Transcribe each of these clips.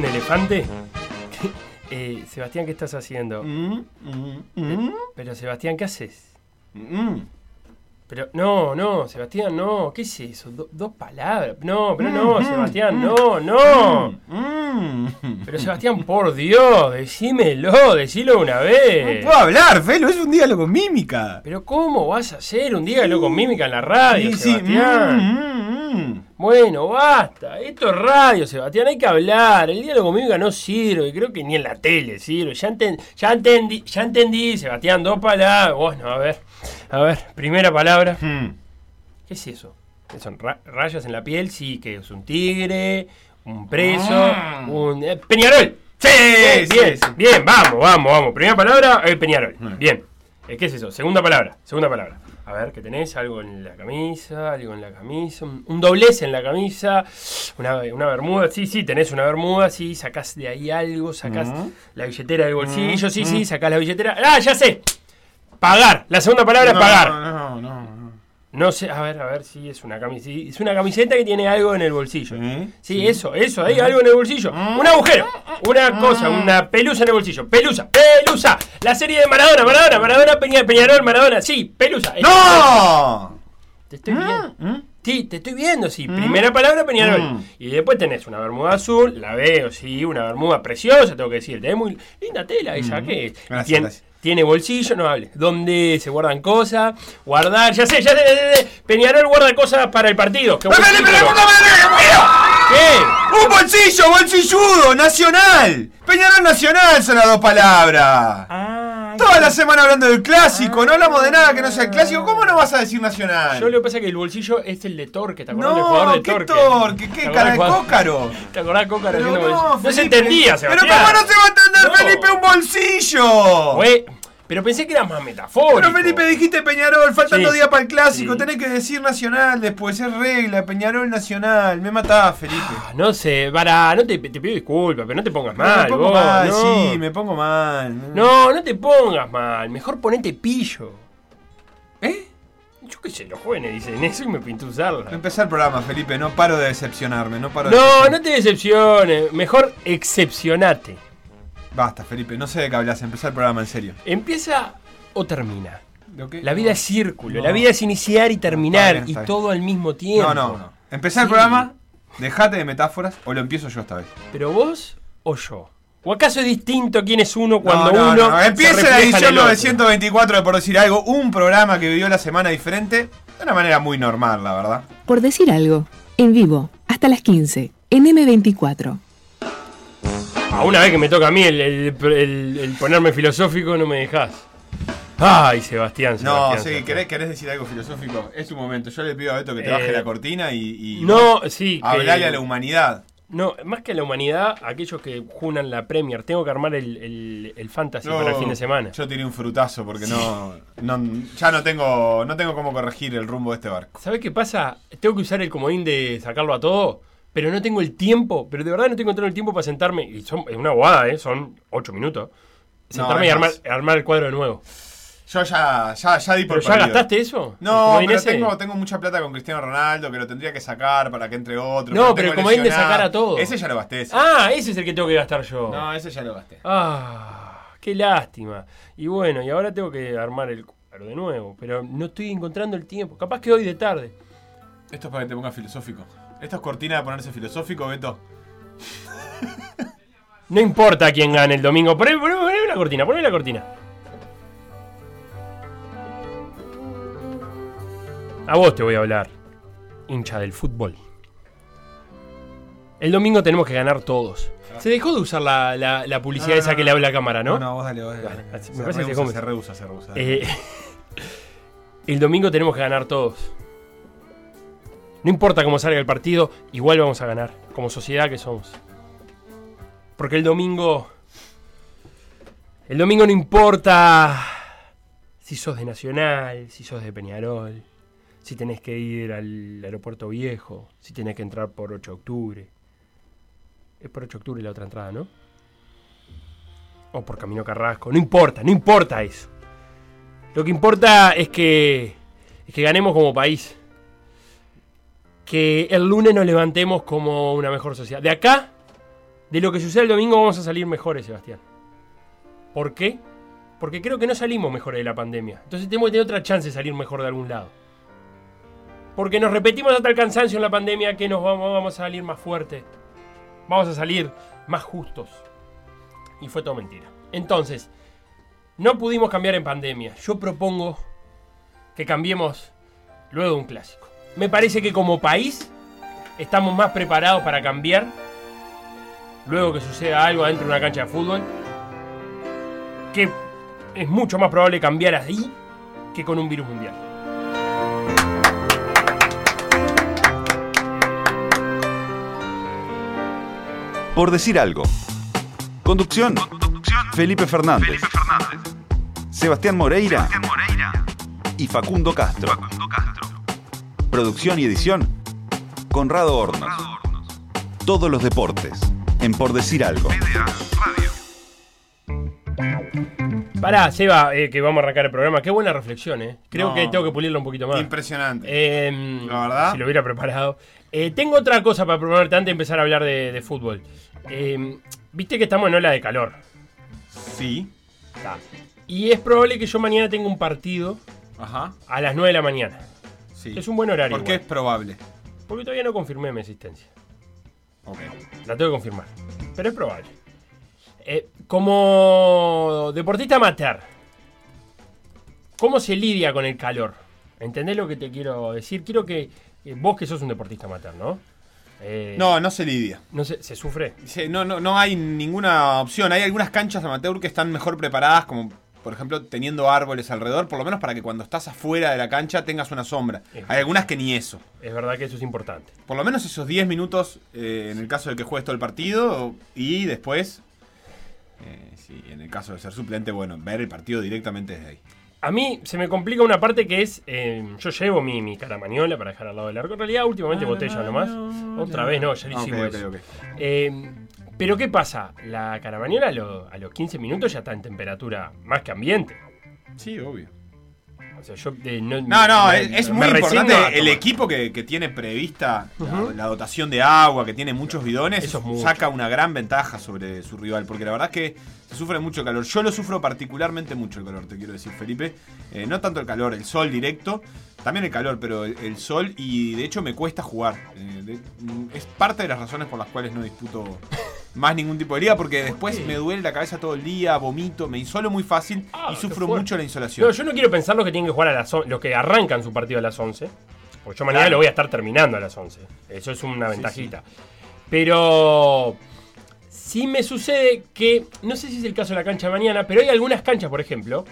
un elefante? Eh, Sebastián, ¿qué estás haciendo? Mm, mm, mm, Pero Sebastián, ¿qué haces? Pero, no, no, Sebastián, no, ¿qué es eso? Do- dos palabras. No, pero no, Sebastián, no, no. Pero Sebastián, por Dios, decímelo, decilo una No vez. puedo hablar, Felo, es un diálogo con mímica. Pero ¿cómo vas a hacer un diálogo con mímica en la radio, sí, Sebastián? Bueno, basta. Esto es radio, Sebastián. Hay que hablar. El diálogo mímica no sirve. Creo que ni en la tele sirve. Ya, enten- ya entendí, ya entendí, Sebastián. Dos palabras. Bueno, a ver. A ver, primera palabra. Mm. ¿Qué es eso? ¿Qué son ra- rayas en la piel? Sí, que es un tigre, un preso, Ah. un... eh, ¡Peñarol! Sí, sí, bien, sí. bien, vamos, vamos, vamos. Primera palabra, eh, Peñarol. Bien. Eh, ¿Qué es eso? Segunda palabra, segunda palabra. A ver, ¿qué tenés? Algo en la camisa, algo en la camisa, un, un doblez en la camisa, una, una bermuda, sí, sí, tenés una bermuda, sí, sacás de ahí algo, sacás Mm. la billetera del bolsillo, sí, Mm. sí, sacás la billetera. ¡Ah, ya sé! Pagar. La segunda palabra es pagar. No, no, no. No. Sé, a ver, a ver si es una camiseta. Es una camiseta que tiene algo en el bolsillo. Sí, Sí, sí. eso, eso, hay algo en el bolsillo. Un agujero, una cosa, una pelusa en el bolsillo. Pelusa, pelusa. La serie de Maradona, Maradona, Maradona, Peña, Peñarol, Maradona. Sí, pelusa. ¡No! Te estoy viendo. ¿Mm? Sí, te estoy viendo, sí. Primera palabra, Peñarol. Mm. Y después tenés una bermuda azul, la veo, sí, una bermuda preciosa, tengo que decir. Tenés muy linda tela ella, ¿qué es? Gracias, tiene, bolsillo, no hable. Donde se guardan cosas, guardar, ya sé, ya sé, ya sé. Peñarol guarda cosas para el partido. Qué. ¿Qué? ¡Un bolsillo, bolsilludo, nacional! Peñarol Nacional son las dos palabras. Ah, Toda la semana hablando del clásico, no hablamos de nada que no sea el clásico. ¿Cómo no vas a decir nacional? Yo lo que pasa es que el bolsillo es el de Torque, ¿te acordás del jugador no, de qué Torque? torque, ¿Te qué cara de cócaro. ¿Te acordás Cócaro Pero haciendo no, bolsillo? No se entendía, Pero Sebastián. ¿cómo no se va a entender, No. Felipe, un bolsillo? Güey, pero pensé que era más metafórico. Pero Felipe, dijiste Peñarol, faltan Sí. días para el clásico, Sí. tenés que decir nacional después, es regla, Peñarol nacional, me matás, Felipe. Ah, No sé, para, no te, te pido disculpas, pero no te pongas mal, me pongo vos, mal, no. sí, me pongo mal. No, no te pongas mal, mejor ponete pillo. ¿Eh? Yo qué sé, los jóvenes dicen eso y me pinto usarla. Empezar el programa, Felipe, no paro de decepcionarme, no paro de No, no te decepciones, mejor excepcionate. Basta, Felipe, no sé de qué hablas, empezar el programa en serio. ¿Empieza o termina? ¿De qué? La vida es círculo, No. la vida es iniciar y terminar, y bien. todo al mismo tiempo. No, no, no. Empezar el programa, dejate de metáforas o lo empiezo yo esta vez. ¿Pero vos o yo? ¿O acaso es distinto quién es uno cuando no, no, uno Empieza la edición el otro? 924 de Por Decir Algo, un programa que vivió la semana diferente de una manera muy normal, la verdad. Por decir algo, en vivo, hasta las 15, en M24. A una vez que me toca a mí el, el- el- el ponerme filosófico, no me dejas. Ay, Sebastián, No, Sebastián, sí, Sebastián. ¿querés, querés decir algo filosófico? Es tu momento. Yo le pido a Beto que te Eh, baje la cortina y, y No, sí. que- hablarle a la humanidad. No, más que a la humanidad, aquellos que junan la Premier. Tengo que armar el, el- el fantasy No, para el fin de semana. Yo tiré un frutazo porque no, no- ya no tengo, no tengo cómo corregir el rumbo de este barco. ¿Sabes qué pasa? Tengo que usar el comodín de sacarlo a todo, pero no tengo el tiempo. Pero de verdad no tengo el tiempo para sentarme. Y son, es una guada, ¿eh? Son ocho minutos. Sentarme y armar, el cuadro de nuevo. Yo ya, ya, ya di por ¿Pero ya gastaste eso? ¿El No, pero ese? tengo, tengo mucha plata con Cristiano Ronaldo que lo tendría que sacar para que entre otro. No, pero el comodín de sacar a todo. Ese ya lo gasté. ese. Ah, ese es el que tengo que gastar yo. No, ese ya lo gasté. Ah, qué lástima. Y bueno, y ahora tengo que armar el cuadro de nuevo, pero no estoy encontrando el tiempo. Capaz que hoy de tarde. Esto es para que te pongas filosófico. Esto es cortina de ponerse filosófico, Beto. No importa quién gane el domingo. Poné, poné- poné la cortina, poné la cortina. A vos te voy a hablar, hincha del fútbol. El domingo tenemos que ganar todos. Se dejó de usar la, la- la publicidad esa que le habla a la cámara, ¿no? No, no, vos dale, vos dale. Me se, parece que come. se rehúsa, se rehúsa. Eh, el domingo tenemos que ganar todos. No importa cómo salga el partido, igual vamos a ganar, como sociedad que somos. Porque el domingo. El domingo no importa si sos de Nacional, si sos de Peñarol, si tenés que ir al aeropuerto viejo, si tenés que entrar por 8 de octubre. Es por 8 de octubre la otra entrada, ¿no? O por Camino Carrasco. No importa, no importa eso. Lo que importa es que, es que ganemos como país. Que el lunes nos levantemos como una mejor sociedad. De acá de lo que suceda el domingo vamos a salir mejores, Sebastián. ¿Por qué? Porque creo que no salimos mejores de la pandemia. Entonces tenemos que tener otra chance de salir mejor de algún lado. Porque nos repetimos hasta el cansancio en la pandemia que nos vamos, vamos a salir más fuertes. Vamos a salir más justos. Y fue todo mentira. Entonces, no pudimos cambiar en pandemia. Yo propongo que cambiemos luego de un clásico. Me parece que como país estamos más preparados para cambiar luego que suceda algo adentro de una cancha de fútbol. Que es mucho más probable cambiar ahí que con un virus mundial. Por decir algo. Conducción. Felipe Fernández. Sebastián Moreira. Y Facundo Castro. Producción y edición. Conrado Hornos. Todos los deportes. En Por decir algo. Pará, Seba, eh, que vamos a arrancar el programa. Qué buena reflexión, ¿eh? Creo No. que tengo que pulirlo un poquito más. Impresionante. Eh, La verdad. Si lo hubiera preparado. Eh, tengo otra cosa para proponerte antes de empezar a hablar de, de fútbol. Eh, Viste que estamos en ola de calor. sí. Y es probable que yo mañana tenga un partido Ajá. a las 9 de la mañana. Sí. Es un buen horario. ¿Por qué es igual. probable? Porque todavía no confirmé mi existencia. Ok. La tengo que confirmar. Pero es probable. Eh, como deportista amateur, ¿cómo se lidia con el calor? ¿Entendés lo que te quiero decir? Quiero que eh, vos que sos un deportista amateur, ¿no? Eh, No, no se lidia. No sé, ¿se sufre? Sí, No, no, no hay ninguna opción. Hay algunas canchas amateur que están mejor preparadas, como por ejemplo teniendo árboles alrededor, por lo menos para que cuando estás afuera de la cancha tengas una sombra. Es Hay algunas que ni eso. Es verdad que eso es importante. Por lo menos esos 10 minutos eh, en el caso de que juegues todo el partido y después, eh, sí, en el caso de ser suplente, bueno, ver el partido directamente desde ahí. A mí se me complica una parte que es, eh, yo llevo mi, mi caramañola para dejar al lado del arco. En realidad últimamente botella nomás. Otra vez no, ya lo hicimos ok, eso. ok. Eh, pero ¿qué pasa? La caramañola a, lo- a los 15 minutos ya está en temperatura más que ambiente. Sí, obvio. O sea, yo eh, no, No, no, me- es, muy importante el equipo que, que tiene prevista la- dotación de agua, que tiene muchos bidones, Eso es saca una gran ventaja sobre su rival, porque la verdad es que se sufre mucho calor. Yo lo sufro particularmente mucho el calor, te quiero decir, Felipe. Eh, no tanto el calor, el sol directo, también el calor, pero el, el sol y de hecho me cuesta jugar. Eh, de- mm, es parte de las razones por las cuales no disputo más ningún tipo de liga, porque después qué? me duele la cabeza todo el día, vomito, me insolo muy fácil Ah, y sufro mucho la insolación. No, yo no quiero pensar los que tienen que jugar a las los que arrancan su partido a las 11. Porque yo mañana Claro. lo voy a estar terminando a las 11. Eso es una Sí, ventajita. Pero sí me sucede que, no sé si es el caso de la cancha de mañana, pero hay algunas canchas, por ejemplo,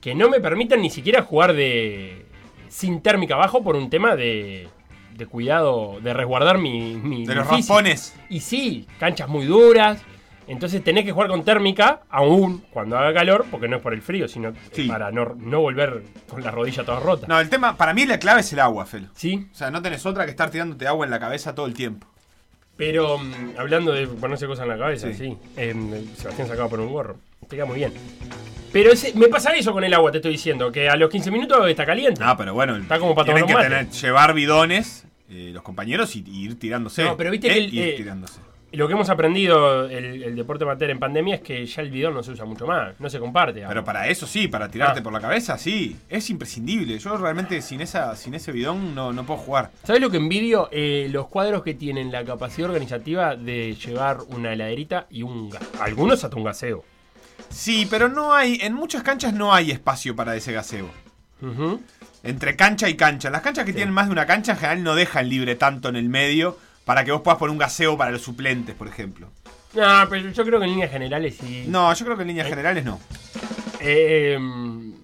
que no me permiten ni siquiera jugar de sin térmica abajo por un tema de, de cuidado, de resguardar mi, mi de mi los físico. raspones. Y sí, canchas muy duras. Entonces tenés que jugar con térmica, aún cuando haga calor, porque no es por el frío, sino Sí. para no, no volver con la rodilla toda rota. No, el tema, para mí la clave es el agua, Felo. ¿Sí? O sea, no tenés otra que estar tirándote agua en la cabeza todo el tiempo. Pero mm, hablando de ponerse cosas en la cabeza, sí. Sí. Em, Sebastián se acaba por un gorro. Te queda muy bien. Pero ese- me pasa eso con el agua, te estoy diciendo, que a los 15 minutos está caliente. Ah, pero bueno, Está como para tienen tomar que tener, llevar bidones eh, los compañeros y, y ir tirándose. No, pero viste Eh, que el- ir eh, tirándose. Lo que hemos aprendido el, el deporte amateur en pandemia es que ya el bidón no se usa mucho más, no se comparte. Pero para eso sí, para tirarte Ah. por la cabeza, sí. Es imprescindible. Yo realmente sin esa sin ese bidón no, no puedo jugar. ¿Sabes lo que envidio? Eh, los cuadros que tienen la capacidad organizativa de llevar una heladerita y un gas. Algunos hasta un gaseo. Sí, pero no hay. En muchas canchas no hay espacio para ese gaseo. Entre cancha y cancha. Las canchas que tienen más de una cancha en general no dejan libre tanto en el medio para que vos puedas poner un gaseo para los suplentes, por ejemplo. No, pero yo creo que en líneas generales sí. No, yo creo que en líneas generales no. Eh,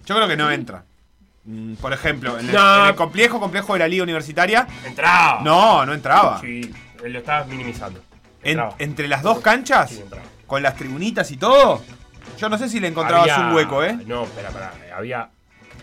Yo creo que no entra. Mm, Por ejemplo, en el, No. en el complejo, complejo de la liga universitaria, entraba. no, no entraba. Sí, lo estabas minimizando. En- entre las dos canchas, Sí, con las tribunitas y todo, yo no sé si le encontrabas Había- un hueco, ¿eh? No, espera, espera. Había.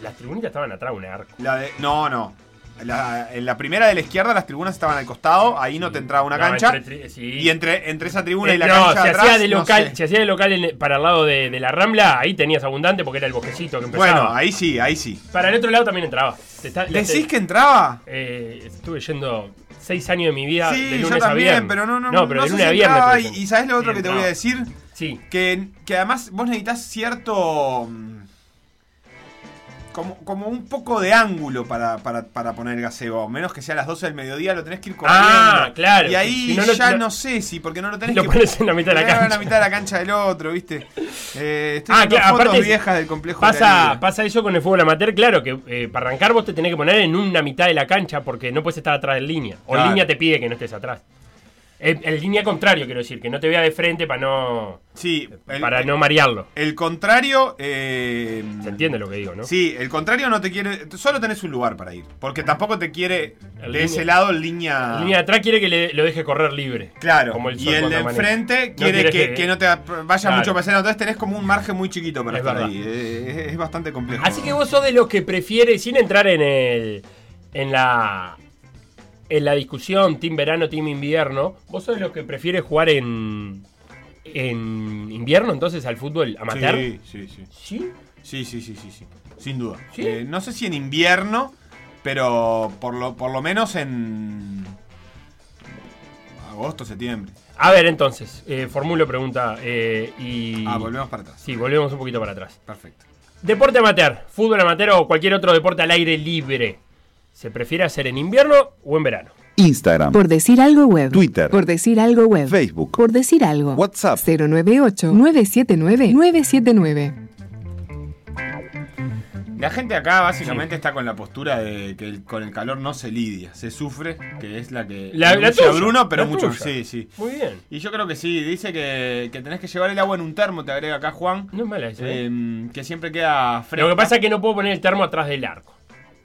Las tribunitas estaban atrás de un arco. La de- no, no. La- en la primera de la izquierda las tribunas estaban al costado, ahí no te entraba una No, cancha. entre tri- sí. Y entre, entre esa tribuna Eh, y la no, cancha se atrás, hacía de no local, sé. se hacía de local en- para el lado de, de la Rambla, ahí tenías abundante porque era el bosquecito que empezaba. Bueno, ahí sí, ahí sí. Para el otro lado también entraba. Está- ¿Decís te- que entraba? eh, estuve yendo seis años de mi vida de Sí, lunes yo a también, viernes. pero no, no, no, pero no de lunes a viernes. y, y ¿sabes lo otro Sí, que te voy a decir? Sí. Que, que además vos necesitas cierto. mm, Como, como un poco de ángulo para, para, para poner el gazebo. Menos que sea a las 12 del mediodía, lo tenés que ir corriendo. Ah, claro. Y ahí Si no, no- ya no- no, sé si, porque no lo tenés Lo que. pones en la mitad de la cancha. En la mitad de la cancha del otro, ¿viste? Eh, estoy Ah, claro, fotos aparte viejas del complejo. de Pasa, pasa eso con el fútbol amateur, claro, que eh, para arrancar vos te tenés que poner en una mitad de la cancha porque no puedes estar atrás en línea. O Claro. línea te pide que no estés atrás. En, en línea contrario, quiero decir, que no te vea de frente para no, Sí, el, para no marearlo. el contrario. eh, Se entiende lo que digo, ¿no? Sí, el contrario no te quiere. Solo tenés un lugar para ir. Porque tampoco te quiere El de línea- ese lado en línea. Línea de atrás quiere que le- lo deje correr libre. Claro, Como el y el de enfrente quiere que, que- que no te vaya Claro. mucho para allá. Entonces tenés como un margen muy chiquito para Es estar verdad. ahí. Eh, Es, es bastante complejo. Así que vos sos de los que prefiere, sin entrar en el. en la. En la discusión team verano, team invierno, vos sos de los que prefiere jugar en. en invierno entonces al fútbol amateur. Sí, sí, sí. ¿Sí? Sí, sí, sí, sí, sí. Sin duda. ¿Sí? Eh, no sé si en invierno, pero por lo, por lo menos en agosto, septiembre. A ver, entonces, eh, formulo pregunta eh, y. Ah, volvemos para atrás. Sí, volvemos un poquito para atrás. Perfecto. Deporte amateur, fútbol amateur o cualquier otro deporte al aire libre. ¿Se prefiere hacer en invierno o en verano? Instagram, Por decir algo web. Twitter. Por decir algo web. Facebook. Por decir algo. WhatsApp. 098-979-979. La gente acá básicamente está con la postura de que el- con el calor no se lidia, se sufre, que es la que La- la tuya, Bruno, pero la mucho. tuya. Sí, sí. Muy bien. Y yo creo que sí, dice que, que tenés que llevar el agua en un termo, te agrega acá Juan. No es mala esa, ¿eh? eh, que siempre queda fresca. Lo que pasa es que no puedo poner el termo atrás del arco.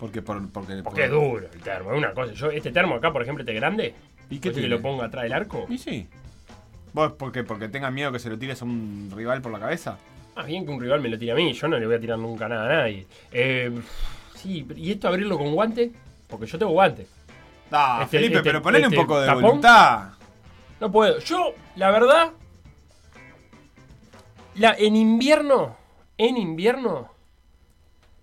Porque, por, porque, Porque es duro el termo, es una cosa. Yo, este termo acá, por ejemplo, este grande. ¿Y ¿Y qué tiene? lo pongo atrás del arco? Y sí. ¿Vos porque, porque tengas miedo que se lo tires a un rival por la cabeza? Más bien que un rival me lo tire a mí, yo no le voy a tirar nunca nada a nadie. Eh, sí, ¿y esto abrirlo con guante? Porque yo tengo guante. Ah, Este- Felipe, este- pero ponele este un poco de tapón. voluntad. No puedo. Yo, la verdad. La, en invierno. En invierno.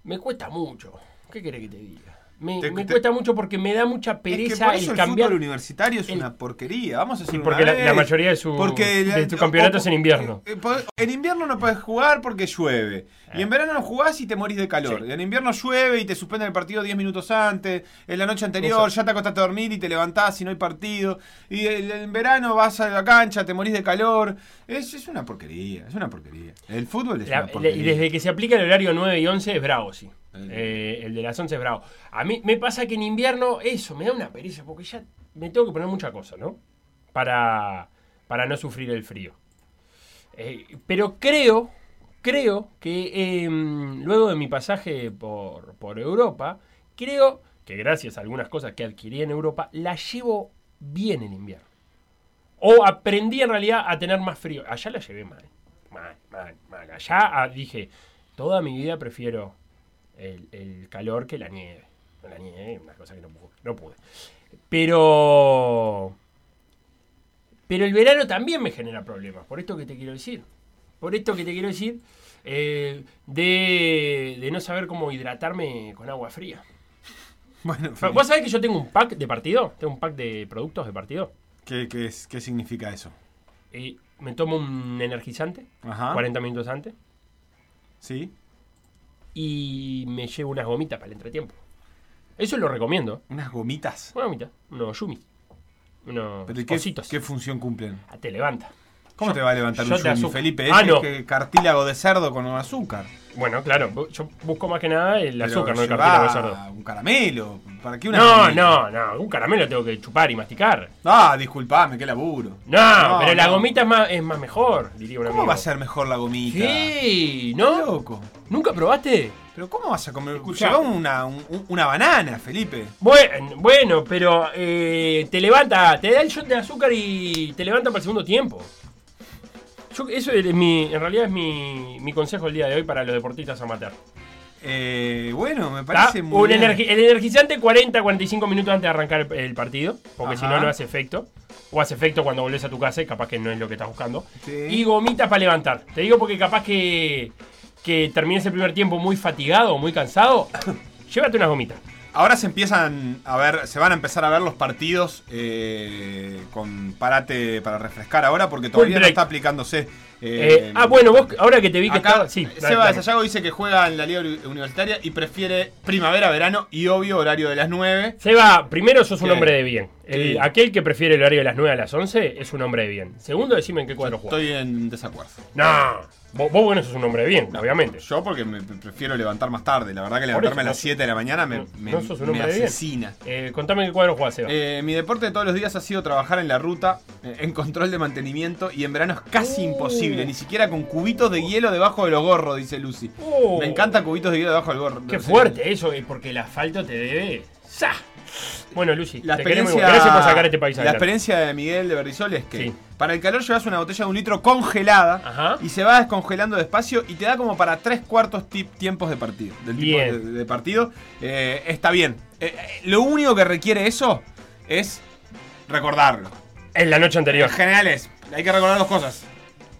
Me cuesta mucho. ¿Qué querés que te diga? Me, Te- me te- cuesta mucho porque me da mucha Es que pereza por eso el el cambiar. fútbol universitario es el- una porquería. Vamos a hacer Sí, una porque la, vez. la mayoría de su, Porque de tu campeonato o- es en invierno. eh, pod- En invierno no puedes jugar porque llueve. Y en verano no jugás y te morís de calor. Sí. Y en invierno llueve y te suspenden el partido 10 minutos antes. En la noche anterior Eso. ya te acostaste a dormir y te levantás y no hay partido. Y el- en verano vas a la cancha, te morís de calor. Es, es una porquería, es una porquería. El fútbol es La- una porquería. y desde que se aplica el horario 9 y 11 es bravo, sí. Eh, el de las 11 es bravo. A mí me pasa que en invierno eso me da una pereza porque ya me tengo que poner mucha cosa, ¿no? Para, para no sufrir el frío. Eh, pero creo, creo que em, luego de mi pasaje por, por Europa, creo que gracias a algunas cosas que adquirí en Europa, la llevo bien en invierno. O aprendí en realidad a tener más frío. Allá la llevé mal. Mal, mal, mal. Allá ah, dije, toda mi vida prefiero el, el calor que la nieve. La nieve, una cosa que no pude. No pude. Pero. Pero el verano también me genera problemas. Por esto que te quiero decir. Por esto que te quiero decir. eh, de, de no saber cómo hidratarme con agua fría. Bueno, Felipe, ¿Vos sabés que yo tengo un pack de partido? Tengo un pack de productos de partido. ¿qué, qué, es- qué significa eso? Y me tomo un energizante Ajá. 40 minutos antes Sí. Y me llevo unas gomitas para el entretiempo. Eso lo recomiendo. Unas gomitas. Una gomita, unos yumi, unos ¿Pero ¿y qué, ositos. qué función cumplen? Ah, Te levanta. ¿Cómo Yo- te va a levantar un azúcar. Felipe? Ah, Es no. que cartílago de cerdo con azúcar. Bueno, claro, yo busco más que nada el Pero azúcar, no el cartílago de cerdo. un caramelo. ¿Para qué una No, gomita? no, no, un caramelo tengo que chupar y masticar. Ah, disculpame, qué laburo. No, No, pero la gomita es más, es más mejor, diría un ¿Cómo amigo. va a ser mejor la gomita? Sí, ¿No? loco? ¿Nunca probaste? ¿Pero cómo vas a comer? Lleva una, un- una banana, Felipe. Bueno, bueno pero eh, te levanta, te da el shot de azúcar y te levanta para el segundo tiempo. Yo, eso es mi, en realidad es mi, mi consejo el día de hoy para los deportistas amateur. Eh, bueno, me ¿Tá? parece muy Un bien. energi- el energizante 40-45 minutos antes de arrancar el, el partido, porque si no, no hace efecto. O hace efecto cuando volvés a tu casa y capaz que no es lo que estás buscando. Sí. Y gomitas para levantar. Te digo porque capaz que, que termines el primer tiempo muy fatigado, muy cansado. llévate unas gomitas. Ahora se empiezan a ver, se van a empezar a ver los partidos eh, con parate para refrescar ahora porque todavía no está aplicándose. Eh, eh, ah, bueno, vos ahora que te vi que Acá, estaba. Sí, Seba de Sayago dice que juega en la liga uni- universitaria y prefiere primavera, verano y obvio horario de las 9. Seba, primero sos un ¿Qué? hombre de bien. El- aquel que prefiere el horario de las 9 a las 11 es un hombre de bien. Segundo, decime en qué cuadro juegas. Estoy en desacuerdo. No, vos, vos bueno sos un hombre bien, obviamente. Yo porque me prefiero levantar más tarde. La verdad que levantarme eso, a las no- 7 de la mañana me, no- me- sos un me bien. asesina. Eh, contame qué cuadro jugás, Seba. Eh, mi deporte de todos los días ha sido trabajar en la ruta, eh, en control de mantenimiento y en verano es casi Uh. imposible, ni siquiera con cubitos de hielo debajo de los gorros, dice Lucy. Oh. Me encanta cubitos de hielo debajo del gorro. Qué fuerte eso, porque el asfalto te debe. Bueno, Lucy, La te experiencia, igual. Gracias por sacar este país la experiencia de Miguel de Berdisol es que Sí. para el calor llevas una botella de un litro congelada Ajá. y se va descongelando despacio y te da como para tres cuartos ti- tiempos de partido. Del tipo de, Bien. de partido. Eh, está bien. Eh, eh, lo único que requiere eso es recordarlo. En la noche anterior. En general es, hay que recordar dos cosas.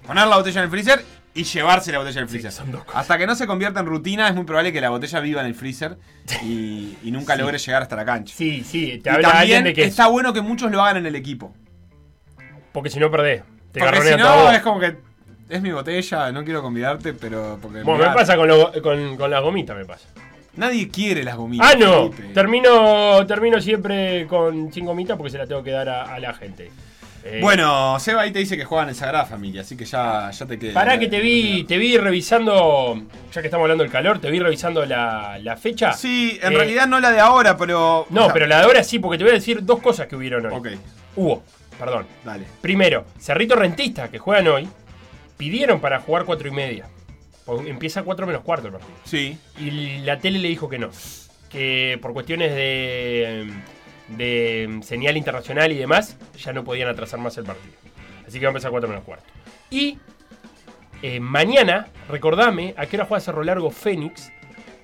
Poner la botella en el freezer y llevarse la botella del freezer. son dos cosas. Hasta que no se convierta en rutina, es muy probable que la botella viva en el freezer y, y nunca logre llegar hasta la cancha. Sí, sí, te habla también de que. está bueno que muchos lo hagan en el equipo. Porque si no perdés. Te porque si no, es como que es mi botella, no quiero convidarte, pero. Porque Bueno, mirá, me pasa con, lo- con, con las gomitas, me pasa. Nadie quiere las gomitas. Ah, no. Felipe. Termino, termino siempre con sin gomitas porque se la tengo que dar a, a la gente. Eh, Bueno, Seba ahí te dice que juegan en Sagrada Familia, así que ya, ya te quedé. Pará que te vi, te vi revisando, ya que estamos hablando del calor, te vi revisando la, la fecha. Sí, en Eh, realidad no la de ahora, pero. No, o sea, pero la de ahora sí, porque te voy a decir dos cosas que hubieron hoy. Ok, Hubo, perdón. dale. Primero, Cerrito Rentista, que juegan hoy, pidieron para jugar cuatro y media. Porque Empieza a 4 menos cuarto el partido. Sí. Y la tele le dijo que no. Que por cuestiones de, de señal internacional y demás, ya no podían atrasar más el partido. Así que va a empezar a 4 menos cuarto. Y eh, mañana, recordame, a qué hora juega Cerro Largo Fénix.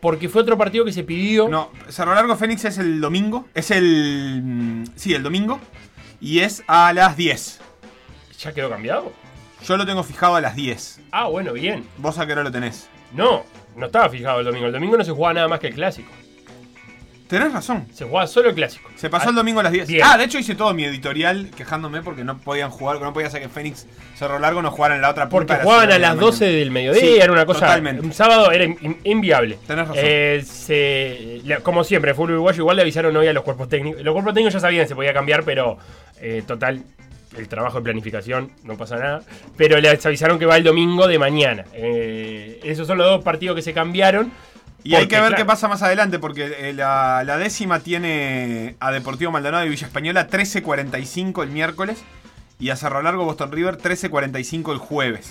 Porque fue otro partido que se pidió. No, Cerro Largo Fénix es el domingo. Es el. mm, Sí, el domingo. Y es a las 10. ¿Ya quedó cambiado? Yo lo tengo fijado a las 10. Ah, bueno, bien. ¿Vos a qué hora lo tenés? No, no estaba fijado el domingo. El domingo no se jugaba nada más que el clásico. Tenés razón. Se jugaba solo el clásico. Se pasó el domingo a las 10. bien. Ah, de hecho hice todo mi editorial quejándome porque no podían jugar, no podía ser que Fénix Cerro Largo no jugaran en la otra punta Porque de jugaban a de la las mañana. 12 del mediodía, Sí, era una cosa. totalmente. Un sábado era in- inviable. Tenés razón. Eh, se- como siempre, el fútbol uruguayo igual le avisaron hoy a los cuerpos técnicos. Los cuerpos técnicos ya sabían que se podía cambiar, pero eh, total, el trabajo de planificación, no pasa nada. Pero les avisaron que va el domingo de mañana. Eh, esos son los dos partidos que se cambiaron. Y hay que ver claro, qué pasa más adelante, porque eh, la, la décima tiene a Deportivo Maldonado y Villa Española 13.45 el miércoles y a Cerro Largo Boston River 13.45 el jueves.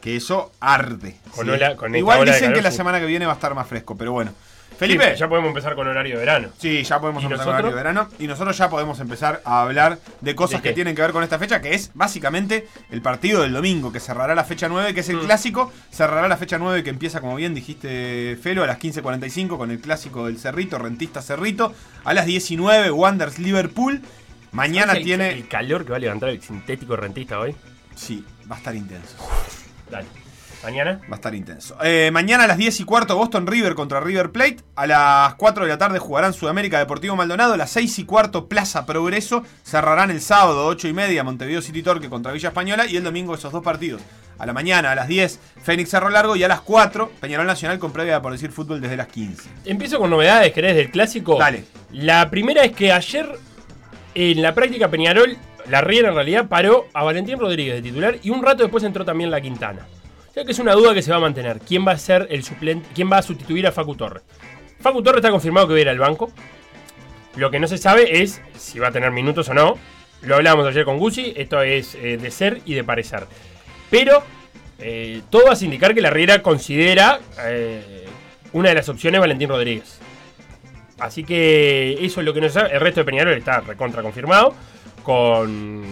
Que eso arde. Con ¿sí? ola- con esta Igual dicen que la semana que viene va a estar más fresco, pero bueno. Felipe, sí, ya podemos empezar con horario de verano. Sí, ya podemos ¿Y empezar con horario de verano. Y nosotros ya podemos empezar a hablar de cosas ¿De que tienen que ver con esta fecha, que es básicamente el partido del domingo, que cerrará la fecha 9, que es el Mm. clásico. Cerrará la fecha 9, que empieza, como bien dijiste, Felo, a las 15.45 con el clásico del Cerrito, Rentista Cerrito. A las 19, Wanders Liverpool. Mañana ¿Sabes el- tiene. El calor que va a levantar el sintético rentista hoy. Sí, va a estar intenso. Dale. Mañana. Va a estar intenso. Eh, mañana a las 10 y cuarto Boston River contra River Plate. A las 4 de la tarde jugarán Sudamérica Deportivo Maldonado. A las 6 y cuarto Plaza Progreso. Cerrarán el sábado 8 y media Montevideo City Torque contra Villa Española. Y el domingo esos dos partidos. A la mañana a las 10 Fénix Cerro Largo. Y a las 4 Peñarol Nacional con previa por decir fútbol desde las 15. Empiezo con novedades, ¿querés, del clásico? Dale. La primera es que ayer, en la práctica Peñarol, la Riera en realidad paró a Valentín Rodríguez de titular y un rato después entró también la Quintana. O sea que es una duda que se va a mantener. ¿Quién va a ser el suplente? ¿Quién va a sustituir a Facu Torres? Facu Torres está confirmado que va a ir al banco. Lo que no se sabe es si va a tener minutos o no. Lo hablábamos ayer con Gucci, esto es eh, de ser y de parecer. Pero eh, todo hace indicar que la Riera considera eh, una de las opciones Valentín Rodríguez. Así que eso es lo que no se sabe. El resto de Peñarol está recontra confirmado. Con,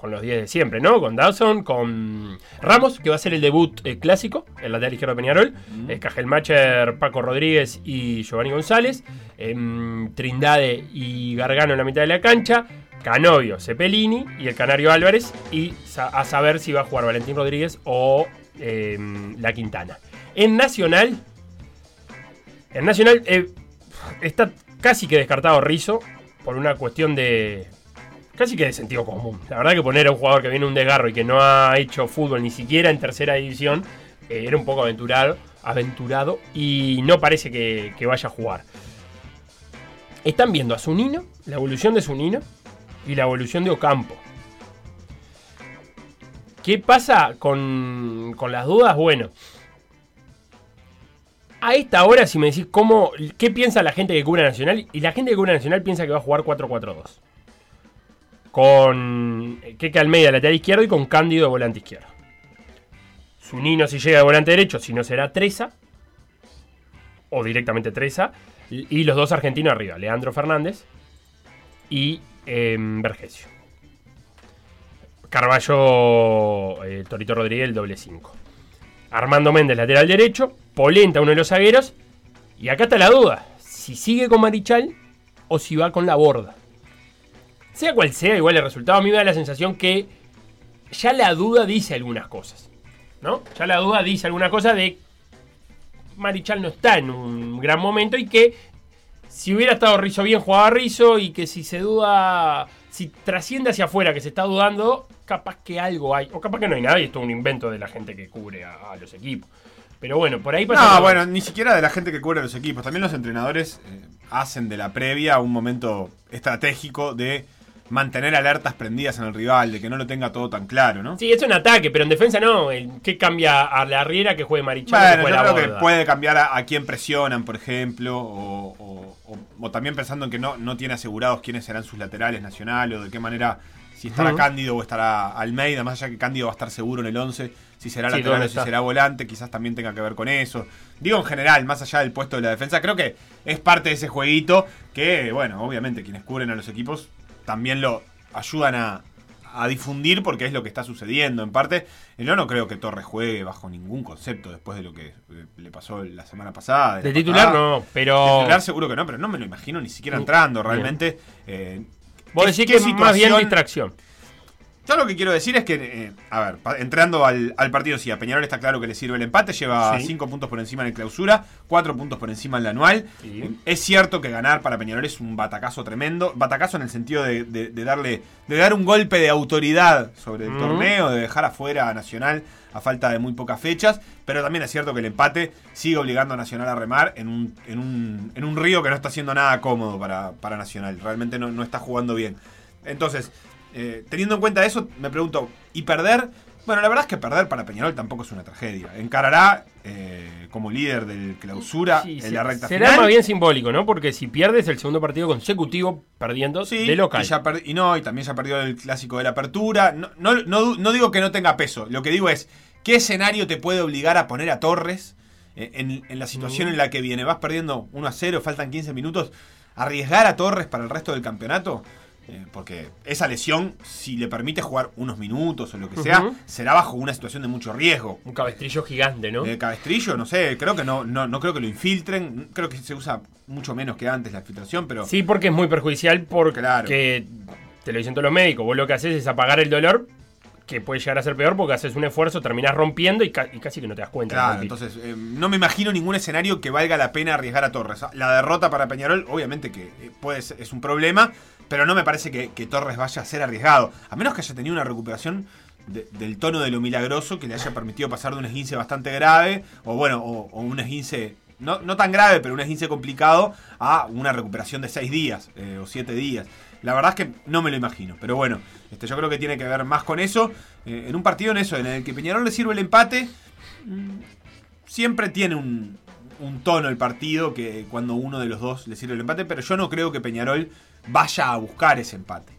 con los 10 de siempre, ¿no? Con Dawson, con Ramos, que va a ser el debut eh, clásico, el lateral izquierdo de Peñarol. Eh, Cajelmacher, Paco Rodríguez y Giovanni González. Em, Trindade y Gargano en la mitad de la cancha. Canovio, Cepelini y el Canario Álvarez. Y sa- a saber si va a jugar Valentín Rodríguez o em, La Quintana. En Nacional. En Nacional. eh, está casi que descartado Rizo por una cuestión de. Casi que de sentido común. La verdad que poner a un jugador que viene un desgarro y que no ha hecho fútbol ni siquiera en tercera división eh, era un poco aventurado, aventurado y no parece que, vaya a jugar. Están viendo a Zunino, la evolución de Zunino y la evolución de Ocampo. ¿Qué pasa con, con las dudas? Bueno, a esta hora, si me decís cómo, qué piensa la gente que cubre Nacional, y la gente que cubre Nacional piensa que va a jugar 4-4-2. Con Keke Almeida, lateral izquierdo, y con Cándido, volante izquierdo. Zunino, si llega de volante derecho, si no será Treza, o directamente Treza, y los dos argentinos arriba, Leandro Fernández y eh, Vergesio. Carballo, eh, Torito Rodríguez, el doble 5. Armando Méndez, lateral derecho. Polenta, uno de los zagueros. Y acá está la duda. Si sigue con Marichal o si va con la borda. Sea cual sea, igual el resultado a mí me da la sensación que ya la duda dice algunas cosas. ¿No? Ya la duda dice alguna cosa de Marichal no está en un gran momento y que si hubiera estado Rizo bien, jugaba Rizo y que si se duda, si trasciende hacia afuera, que se está dudando, capaz que algo hay, o capaz que no hay nada y esto es un invento de la gente que cubre a, a los equipos. Pero bueno, por ahí pasa. No, bueno, ni siquiera de la gente que cubre a los equipos. También los entrenadores eh, hacen de la previa un momento estratégico de mantener alertas prendidas en el rival, de que no lo tenga todo tan claro, ¿no? Sí, es un ataque, pero en defensa no. ¿Qué cambia a la Riera que juegue Marichal? Bueno, que juegue yo la creo que Borda? puede cambiar a, a quién presionan, por ejemplo, o, o- o- o también pensando en que no, no tiene asegurados quiénes serán sus laterales nacionales, o de qué manera, si estará. Cándido o estará Almeida, más allá que Cándido va a estar seguro en el 11, si será Sí, lateral ¿dónde o si será volante, quizás también tenga que ver con eso. Digo en general, más allá del puesto de la defensa, creo que es parte de ese jueguito que, bueno, obviamente quienes cubren a los equipos también lo ayudan a, a difundir porque es lo que está sucediendo. En parte, yo no creo que Torres juegue bajo ningún concepto después de lo que eh, le pasó la semana pasada. De la titular no, De pero. titular seguro que no, pero no me lo imagino ni siquiera Mm, entrando. Realmente. eh, Vos ¿qué- decís que es más bien distracción. Yo lo que quiero decir es que, eh, a ver, entrando al, al partido, sí, a Peñarol está claro que le sirve el empate, lleva Sí. 5 puntos por encima en el clausura, 4 puntos por encima en la anual. Sí. Es cierto que ganar para Peñarol es un batacazo tremendo, batacazo en el sentido de, de- de darle, de dar un golpe de autoridad sobre el torneo, de dejar afuera a Nacional a falta de muy pocas fechas, pero también es cierto que el empate sigue obligando a Nacional a remar en un, en un, en un río que no está haciendo nada cómodo para, para Nacional, realmente no, no está jugando bien. Entonces, eh, teniendo en cuenta eso, me pregunto, ¿y perder? Bueno, la verdad es que perder para Peñarol tampoco es una tragedia. Encarará eh, como líder del clausura Sí, en se- la recta será final. más bien simbólico, ¿no? Porque si pierdes el segundo partido consecutivo perdiendo Sí, de local. Y, ya per- y no, y también ya perdió el clásico de la apertura. No, no, no digo que no tenga peso. Lo que digo es, ¿qué escenario te puede obligar a poner a Torres eh, en, en la situación Mm. en la que viene? Vas perdiendo 1 a 0, faltan 15 minutos. ¿Arriesgar a Torres para el resto del campeonato? Eh, porque esa lesión, si le permite jugar unos minutos o lo que sea, será bajo una situación de mucho riesgo. Un cabestrillo gigante, ¿no? De cabestrillo, no sé, creo que no, no, no creo que lo infiltren. Creo que se usa mucho menos que antes la filtración, pero Sí, porque es muy perjudicial porque Claro. te lo dicen todos los médicos. Vos lo que haces es apagar el dolor, que puede llegar a ser peor porque haces un esfuerzo, terminás rompiendo y, ca- y casi que no te das cuenta. Claro, entonces eh, no me imagino ningún escenario que valga la pena arriesgar a Torres. La derrota para Peñarol, obviamente que puede ser- es un problema, pero no me parece que, que Torres vaya a ser arriesgado. A menos que haya tenido una recuperación de- del tono de lo milagroso que le haya permitido pasar de un esguince bastante grave, o bueno, o, o un esguince, no, no tan grave, pero un esguince complicado, a una recuperación de seis días eh, o siete días. La verdad es que no me lo imagino, pero bueno, este, yo creo que tiene que ver más con eso. eh, en un partido en eso, en el que Peñarol le sirve el empate, siempre tiene un, un tono el partido que cuando uno de los dos le sirve el empate, pero yo no creo que Peñarol vaya a buscar ese empate.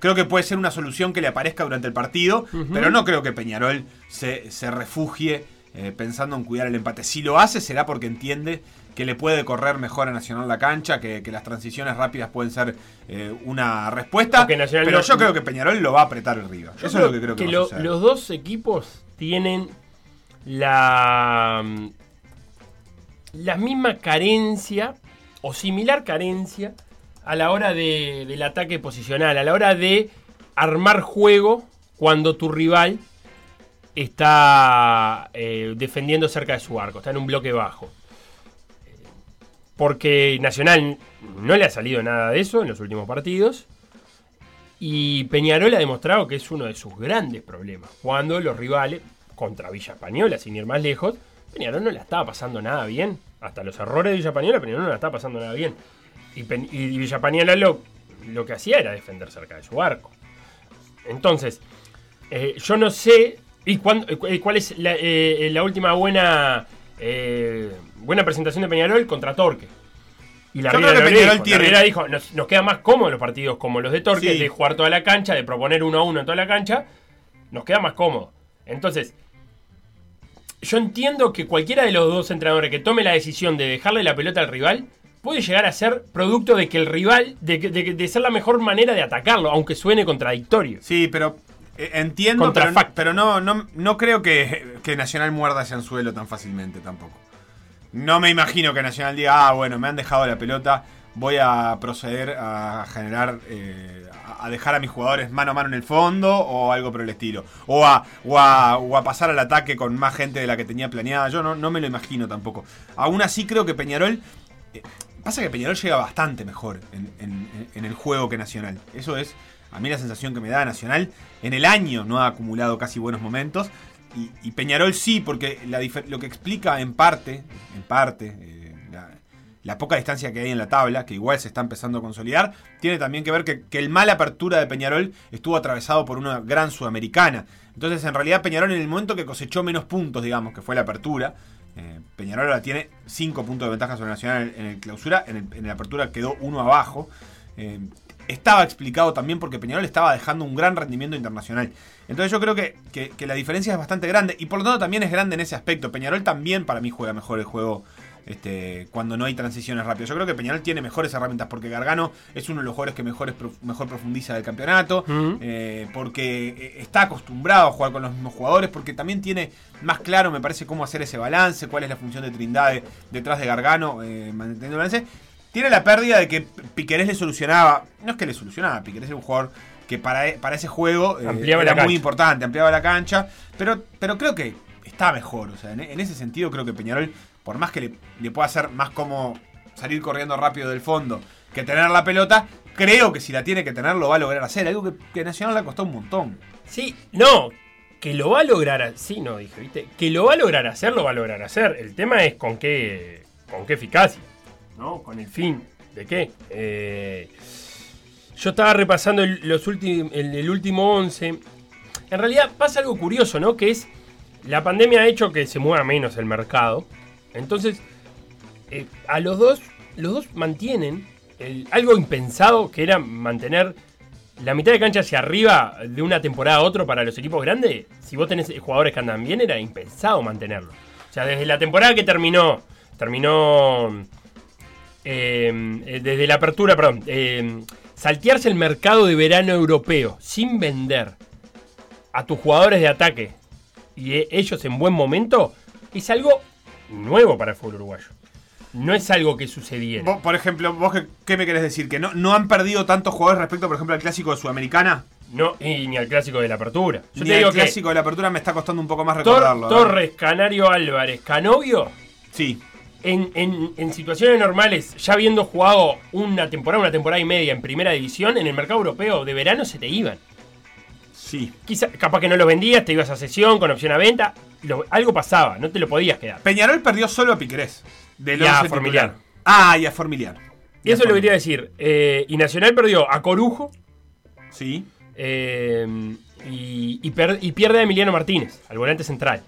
Creo que puede ser una solución que le aparezca durante el partido, pero no creo que Peñarol se, se refugie eh, pensando en cuidar el empate. Si lo hace será porque entiende que le puede correr mejor a Nacional la cancha, que, que las transiciones rápidas pueden ser eh, una respuesta. Que pero yo creo que Peñarol lo va a apretar arriba. Yo Eso es lo que creo que, lo- suceder. los dos equipos tienen la, la misma carencia o similar carencia a la hora de- del ataque posicional, a la hora de armar juego cuando tu rival está eh, defendiendo cerca de su arco, está en un bloque bajo. Porque Nacional no le ha salido nada de eso en los últimos partidos. Y Peñarol ha demostrado que es uno de sus grandes problemas. Cuando los rivales, contra Villa Española, sin ir más lejos, Peñarol no la estaba pasando nada bien. Hasta los errores de Villa Española, Peñarol no la estaba pasando nada bien. Y, y Villa Española lo, lo que hacía era defender cerca de su arco. Entonces, eh, yo no sé. ¿Y eh, cuál es la, eh, la última buena eh, buena presentación de Peñarol contra Torque? Y la Yo Riera creo que Peñarol dijo, tiene- Larriera dijo, nos, nos quedan más cómodos los partidos como los de Torque, Sí. de jugar toda la cancha, de proponer uno a uno en toda la cancha. Nos queda más cómodo. Entonces, yo entiendo que cualquiera de los dos entrenadores que tome la decisión de dejarle la pelota al rival puede llegar a ser producto de que el rival, de, de, de ser la mejor manera de atacarlo, aunque suene contradictorio. Sí, pero eh, entiendo, pero, no, Contrafacto. pero no, no, no creo que, que Nacional muerda ese anzuelo tan fácilmente tampoco. No me imagino que Nacional diga, ah, bueno, me han dejado la pelota, voy a proceder a generar, eh, a a dejar a mis jugadores mano a mano en el fondo o algo por el estilo. O a, o a, o a pasar al ataque con más gente de la que tenía planeada. Yo no, no me lo imagino tampoco. Aún así creo que Peñarol... eh, pasa que Peñarol llega bastante mejor en, en- en el juego que Nacional. Eso es a mí la sensación que me da Nacional. En el año no ha acumulado casi buenos momentos. Y, Peñarol sí, porque la lo que explica en parte, en parte, eh, la, la poca distancia que hay en la tabla, que igual se está empezando a consolidar, tiene también que ver que, que el mal apertura de Peñarol estuvo atravesado por una gran sudamericana. Entonces, en realidad, Peñarol en el momento que cosechó menos puntos, digamos, que fue la apertura, eh, Peñarol ahora tiene 5 puntos de ventaja sobre Nacional en, el clausura, en, el- en la apertura quedó uno abajo. Eh, estaba explicado también porque Peñarol estaba dejando un gran rendimiento internacional. Entonces yo creo que, que- que la diferencia es bastante grande y por lo tanto también es grande en ese aspecto. Peñarol también para mí juega mejor el juego este, cuando no hay transiciones rápidas. Yo creo que Peñarol tiene mejores herramientas porque Gargano es uno de los jugadores que mejor, mejor profundiza del campeonato, eh, porque eh, está acostumbrado a jugar con los mismos jugadores, porque también tiene más claro, me parece, cómo hacer ese balance, cuál es la función de Trindade detrás de Gargano, eh, manteniendo el balance. Tiene la pérdida de que Piquerés le solucionaba, no es que le solucionaba, Piquerés era un jugador que para, e- para ese juego eh, Ampliaba era la muy importante, ampliaba la cancha, pero, pero creo que está mejor, o sea, en, en ese sentido creo que Peñarol, por más que le, le pueda hacer más como salir corriendo rápido del fondo que tener la pelota, creo que si la tiene que tener lo va a lograr hacer, algo que, que Nacional le costado un montón. Sí, no, que lo va a lograr, sí, no dije, ¿viste? Que lo va a lograr hacer, lo va a lograr hacer. El tema es con qué, con qué eficacia, ¿no? Con el fin de qué. Eh, yo estaba repasando el, los el, último 11. En realidad pasa algo curioso, ¿no? Que es, la pandemia ha hecho que se mueva menos el mercado. Entonces, eh, a los dos, los dos mantienen algo impensado que era mantener la mitad de cancha hacia arriba de una temporada a otra para los equipos grandes. Si vos tenés jugadores que andan bien, era impensado mantenerlo. O sea, desde la temporada que terminó, terminó eh, eh, desde la apertura, perdón, eh, saltearse el mercado de verano europeo sin vender a tus jugadores de ataque y eh, ellos en buen momento es algo nuevo para el fútbol uruguayo. No es algo que sucediera. Por ejemplo, vos qué, qué me querés decir? ¿Que no, no han perdido tantos jugadores respecto, por ejemplo, al clásico de Sudamericana? No, y ni al clásico de la apertura. Yo Ni te digo que clásico de la apertura me está costando un poco más recordarlo. Torres, Canario Álvarez, Canovio, Sí, en, en- en situaciones normales, ya habiendo jugado una temporada, una temporada y media en primera división, en el mercado europeo de verano se te iban. sí. Quizá, capaz que no lo vendías, te ibas a sesión con opción a venta. lo- algo pasaba, no te lo podías quedar. Peñarol perdió solo a Piquerés. Del Y a 11 Formiliano. titular. Ah, y a Formiliano. Y eso es lo que quería decir. eh, y Nacional perdió a Corujo Sí. eh, y, y per- y pierde a Emiliano Martínez, al volante central.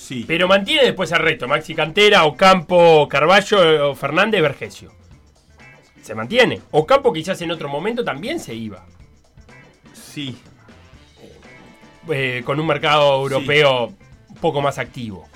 Sí. Pero mantiene después al resto. Maxi Cantera, Ocampo, Carballo, Fernández, Vergesio. Se mantiene. Ocampo quizás en otro momento también se iba. Sí. eh, con un mercado europeo un poco más activo.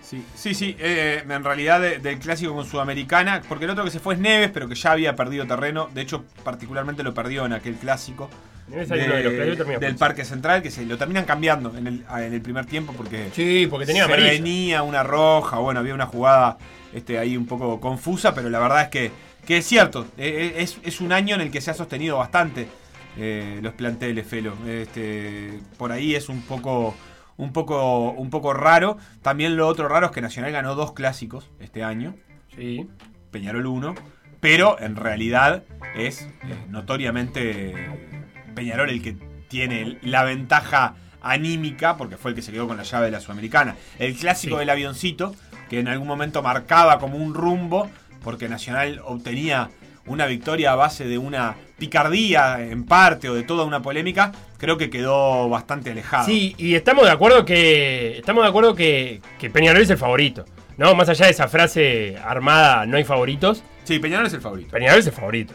Sí, sí, sí. eh, en realidad de- del clásico con Sudamericana, porque el otro que se fue es Neves, pero que ya había perdido terreno. De hecho, particularmente lo perdió en aquel clásico. De del Parque Central, que se lo terminan cambiando en el, en el primer tiempo porque Sí, porque tenía se venía una roja, bueno, había una jugada este, ahí un poco confusa, pero la verdad es que, que es cierto, eh, es, es un año en el que se ha sostenido bastante eh, los planteles, Felo. Este, por ahí es un poco, un, poco, un poco raro. También lo otro raro es que Nacional ganó dos clásicos este año. Sí. Peñarol 1, pero en realidad es eh, notoriamente Peñarol el que tiene la ventaja anímica, porque fue el que se quedó con la llave de la Sudamericana. El clásico Sí. del avioncito, que en algún momento marcaba como un rumbo, porque Nacional obtenía una victoria a base de una picardía en parte o de toda una polémica, creo que quedó bastante alejado. Sí, y estamos de acuerdo que. Estamos de acuerdo que, que Peñarol es el favorito. ¿No? Más allá de esa frase armada, no hay favoritos. Sí, Peñarol es el favorito. Peñarol es el favorito.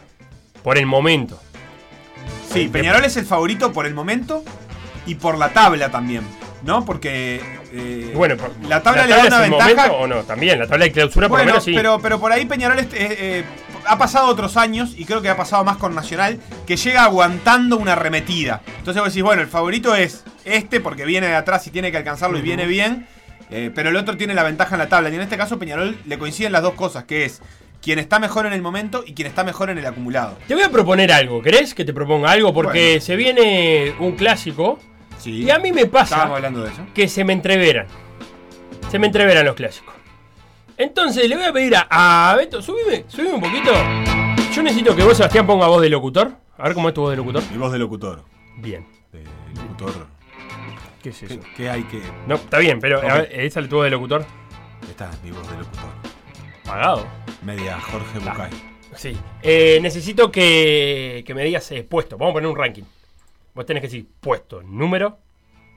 Por el momento. Sí, Peñarol es el favorito por el momento y por la tabla también, ¿no? Porque eh, bueno, por- la tabla le da una ventaja. momento o no, también. La tabla de clausura por lo Bueno, menos sí. pero, pero por ahí Peñarol es- eh, eh, ha pasado otros años, y creo que ha pasado más con Nacional, que llega aguantando una arremetida. Entonces vos decís, bueno, el favorito es este porque viene de atrás y tiene que alcanzarlo y viene bien, pero el otro tiene la ventaja en la tabla. Y en este caso Peñarol le coinciden las dos cosas, que es quien está mejor en el momento y quien está mejor en el acumulado. Te voy a proponer algo. ¿Querés que te proponga algo? Porque Bueno. se viene un clásico. Sí. Y a mí me pasa hablando de eso. que se me entreveran. Se me entreveran los clásicos. Entonces le voy a pedir a, a Beto, subime, subime un poquito. Yo necesito que vos, Sebastián, ponga voz de locutor. A ver cómo es tu voz de locutor. Mi voz de locutor. Bien. De locutor. ¿Qué es eso? ¿Qué, qué hay que.? No, está bien, pero a Ok. ver, esa es tu voz de locutor. Esta es mi voz de locutor. Pagado. Media Jorge Bucay. Sí. Eh, necesito que, que me digas eh, puesto. Vamos a poner un ranking. Vos tenés que decir puesto, número.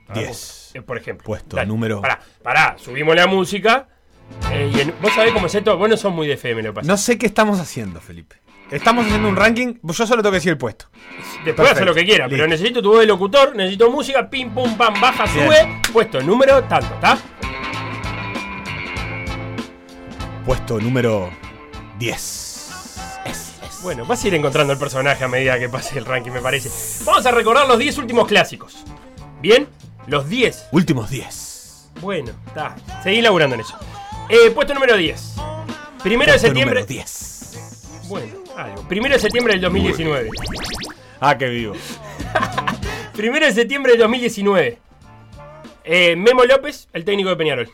A ver, Diez. eh, por ejemplo. Puesto, número- Pará, pará, subimos la música. eh, y en- vos sabés cómo es esto. Vos no sos muy de FM, lo pasa. No sé qué estamos haciendo, Felipe. Estamos haciendo un ranking. Yo solo tengo que decir el puesto. Después Perfecto. hace lo que quiera, pero necesito tu voz de locutor, necesito música, pim, pum, pam, baja, Bien. sube, puesto, número, tanto, ¿está? Puesto número 10. Bueno, vas a ir encontrando el personaje a medida que pase el ranking, me parece. Vamos a recordar los 10 últimos clásicos. ¿Bien? Los 10. Últimos 10. Bueno, está. Seguí laburando en eso. Eh, puesto número 10. Primero de septiembre. número 10. Bueno, algo. Primero de septiembre del 2019. Ah, qué vivo. Primero de septiembre del 2019. Eh, Memo López, el técnico de Peñarol.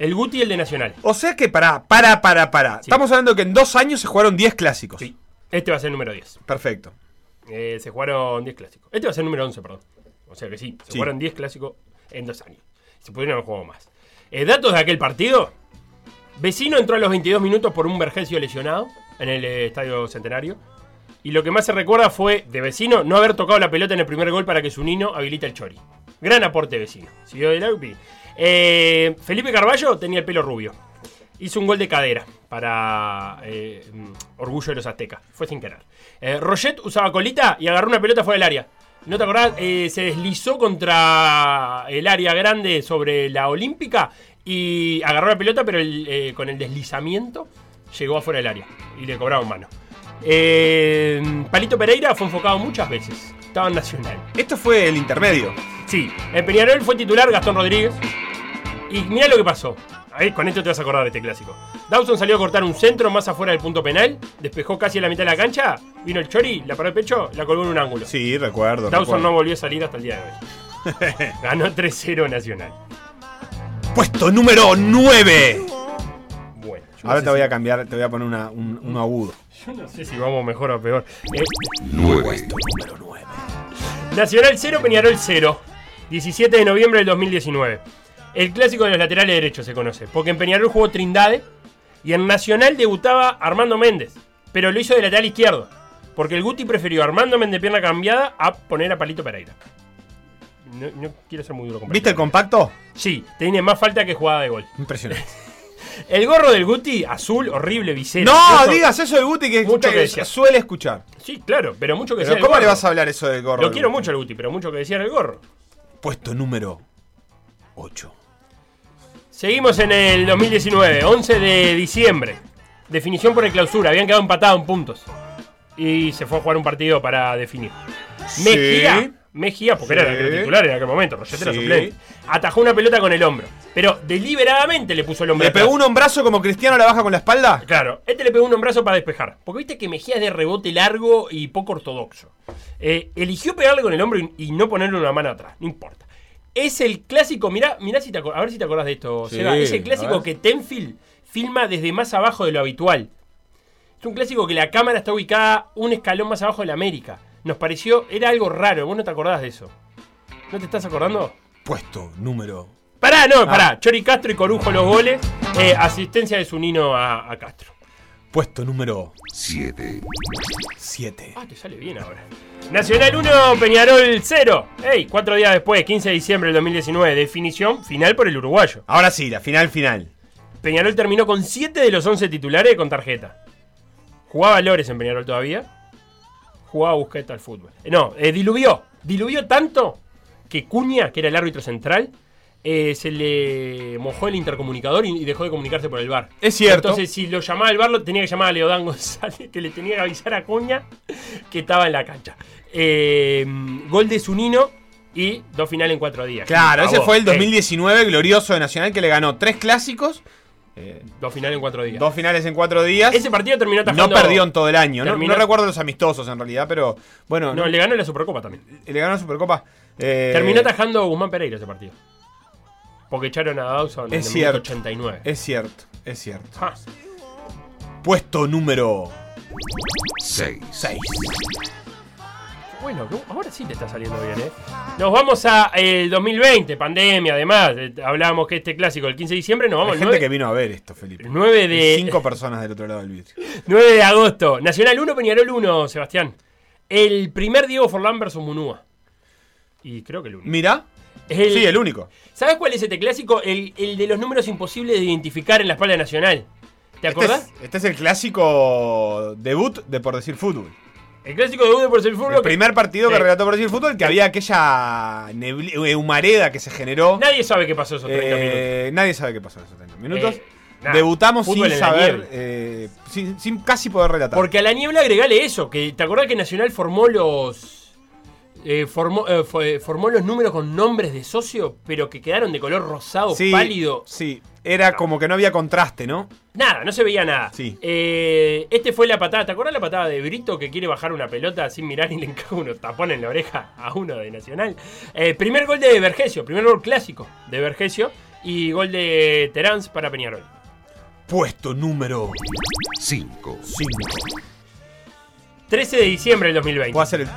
El Guti, el de Nacional. O sea que para, para, para, para. Sí. Estamos hablando que en dos años se jugaron 10 clásicos. Sí. Este va a ser el número 10. Perfecto. Eh, se jugaron 10 clásicos. Este va a ser el número 11, perdón. O sea que sí, se Sí. jugaron 10 clásicos en dos años. Se pudieron haber jugado más. Eh, datos de aquel partido. Vecino entró a los 22 minutos por un Vergesio lesionado en el eh, Estadio Centenario. Y lo que más se recuerda fue de Vecino no haber tocado la pelota en el primer gol para que su niño habilite el chori. Gran aporte Vecino. Siguió del Aupi. Eh, Felipe Carballo tenía el pelo rubio. Hizo un gol de cadera para eh, mm, orgullo de los aztecas. Fue sin querer. Eh, Roget usaba colita y agarró una pelota fuera del área. ¿No te acordás? Eh, se deslizó contra el área grande sobre la olímpica y agarró la pelota, pero con el deslizamiento llegó afuera del área y le cobraron mano. Eh, Palito Pereira fue enfocado muchas veces. Estaba en Nacional. Esto fue el intermedio. Sí, en Peñarol fue titular Gastón Rodríguez. Y mirá lo que pasó. Ahí, con esto te vas a acordar de este clásico. Dawson salió a cortar un centro más afuera del punto penal, despejó casi a la mitad de la cancha, vino el Chori, la paró el pecho, la colgó en un ángulo. Sí, recuerdo. Dawson recuerdo. no volvió a salir hasta el día de hoy. Ganó 3-0 Nacional. Puesto número 9. Ahora no, te voy a cambiar, te voy a poner una- un, un agudo. yo no sé si vamos mejor o peor. Eh, Puesto número 9. Nacional 0, Peñarol 0. 17 de noviembre del 2019. El clásico de los laterales derechos se conoce, porque en Peñarol jugó Trindade y en Nacional debutaba Armando Méndez, pero lo hizo de lateral izquierdo, porque el Guti prefirió a Armando Méndez pierna cambiada a poner a Palito Pereira. No, no quiero ser muy duro con ¿Viste el compacto? Sí, tiene más falta que jugada de gol. Impresionante. El gorro del Guti, azul, horrible, visera. No, digas eso de Guti que, Mucho que decía. suele escuchar. Sí, claro, pero mucho que Pero sea ¿cómo le vas a hablar eso del gorro? Lo del quiero mucho al Guti, pero mucho que decía el gorro. Puesto número 8. Seguimos en el 2019, 11 de diciembre. Definición por el clausura, habían quedado empatados en puntos. Y se fue a jugar un partido para definir. Mejía, Mejía, porque Sí. era el titular en aquel momento, Roget era Sí. suplente. Atajó una pelota con el hombro. Pero deliberadamente le puso el hombro. ¿Le pegó un hombrazo como Cristiano a la baja con la espalda? Claro, este le pegó un hombrazo para despejar. Porque viste que Mejía es de rebote largo y poco ortodoxo. Eh, eligió pegarle con el hombro y, y no ponerle una mano atrás, no importa. Es el clásico, mirá, mirá si te a ver si te acordás de esto, Sí, Seba. Es el clásico que Tenfield filma desde más abajo de lo habitual. Es un clásico que la cámara está ubicada un escalón más abajo de la América. Nos pareció, era algo raro, vos no te acordás de eso. ¿No te estás acordando? Puesto número. Pará, no, pará. Chori Castro y Corujo los goles. Eh, asistencia de Zunino a, a Castro. Puesto número 7. 7. Ah, te sale bien ahora. Nacional 1, Peñarol 0. Ey, cuatro días después, 15 de diciembre del 2019. Definición final por el uruguayo. Ahora sí, la final final. Peñarol terminó con 7 de los 11 titulares con tarjeta. Jugaba Lores en Peñarol todavía. Jugaba Busquets al fútbol. Eh, no, eh, diluvió. Diluvió tanto que Cuña, que era el árbitro central, eh, se le mojó el intercomunicador y, y dejó de comunicarse por el bar. Es cierto. Entonces, si lo llamaba el bar, lo tenía que llamar a Leodán González, que le tenía que avisar a Cuña que estaba en la cancha. Eh, gol de Zunino y dos finales en cuatro días. Claro, ese fue el Ey, 2019 glorioso de Nacional que le ganó tres clásicos, eh, dos finales en cuatro días. dos finales en cuatro días. Ese partido terminó no atajando. perdió en todo el año. No, no recuerdo los amistosos en realidad, pero bueno, No, le ganó la Supercopa también. le ganó la Supercopa. Eh, Terminó atajando Guzmán Pereira ese partido. Porque echaron a Dawson en Es el cierto. minuto 89. Es cierto, es cierto. Ah, Puesto número 6. 6. Bueno, ahora sí te está saliendo bien, ¿eh? Nos vamos a el 2020, pandemia, además. Eh, Hablábamos que este clásico el 15 de diciembre, nos vamos Hay gente 9, que vino a ver esto, Felipe. el 9 de, Cinco personas del otro lado del vidrio. 9 de agosto. Nacional 1, Peñarol 1, Sebastián. El primer Diego Forlán versus Munúa. Y creo que el único. Mira. El- Sí, el único. ¿Sabes cuál es este clásico? El, el de los números imposibles de identificar en la espalda nacional. ¿Te Este acordás? es, este es el clásico debut de Por Decir Fútbol. El clásico de Ude por el fútbol. El primer partido que relató Por Decir Fútbol, que había aquella eh, humareda que se generó. Nadie sabe qué pasó esos 30 minutos. Eh, nadie sabe qué pasó esos 30 minutos. Eh, Debutamos sin saber, eh, sin, sin casi poder relatar. Porque a la niebla agregale eso, que te acordás que Nacional formó los. eh, formó, eh, formó los números con nombres de socio, pero que quedaron de color rosado sí, pálido. Sí, era como que no había contraste, ¿no? Nada, no se veía nada. Sí. Eh, este fue la patada. ¿Te acuerdas la patada de Brito que quiere bajar una pelota sin mirar y le encaja unos tapones en la oreja a uno de Nacional? Eh, primer gol de Vergesio, primer gol clásico de Vergesio y gol de Terán para Peñarol. Puesto número 5. 5. 13 de diciembre del 2020. Puedo hacer el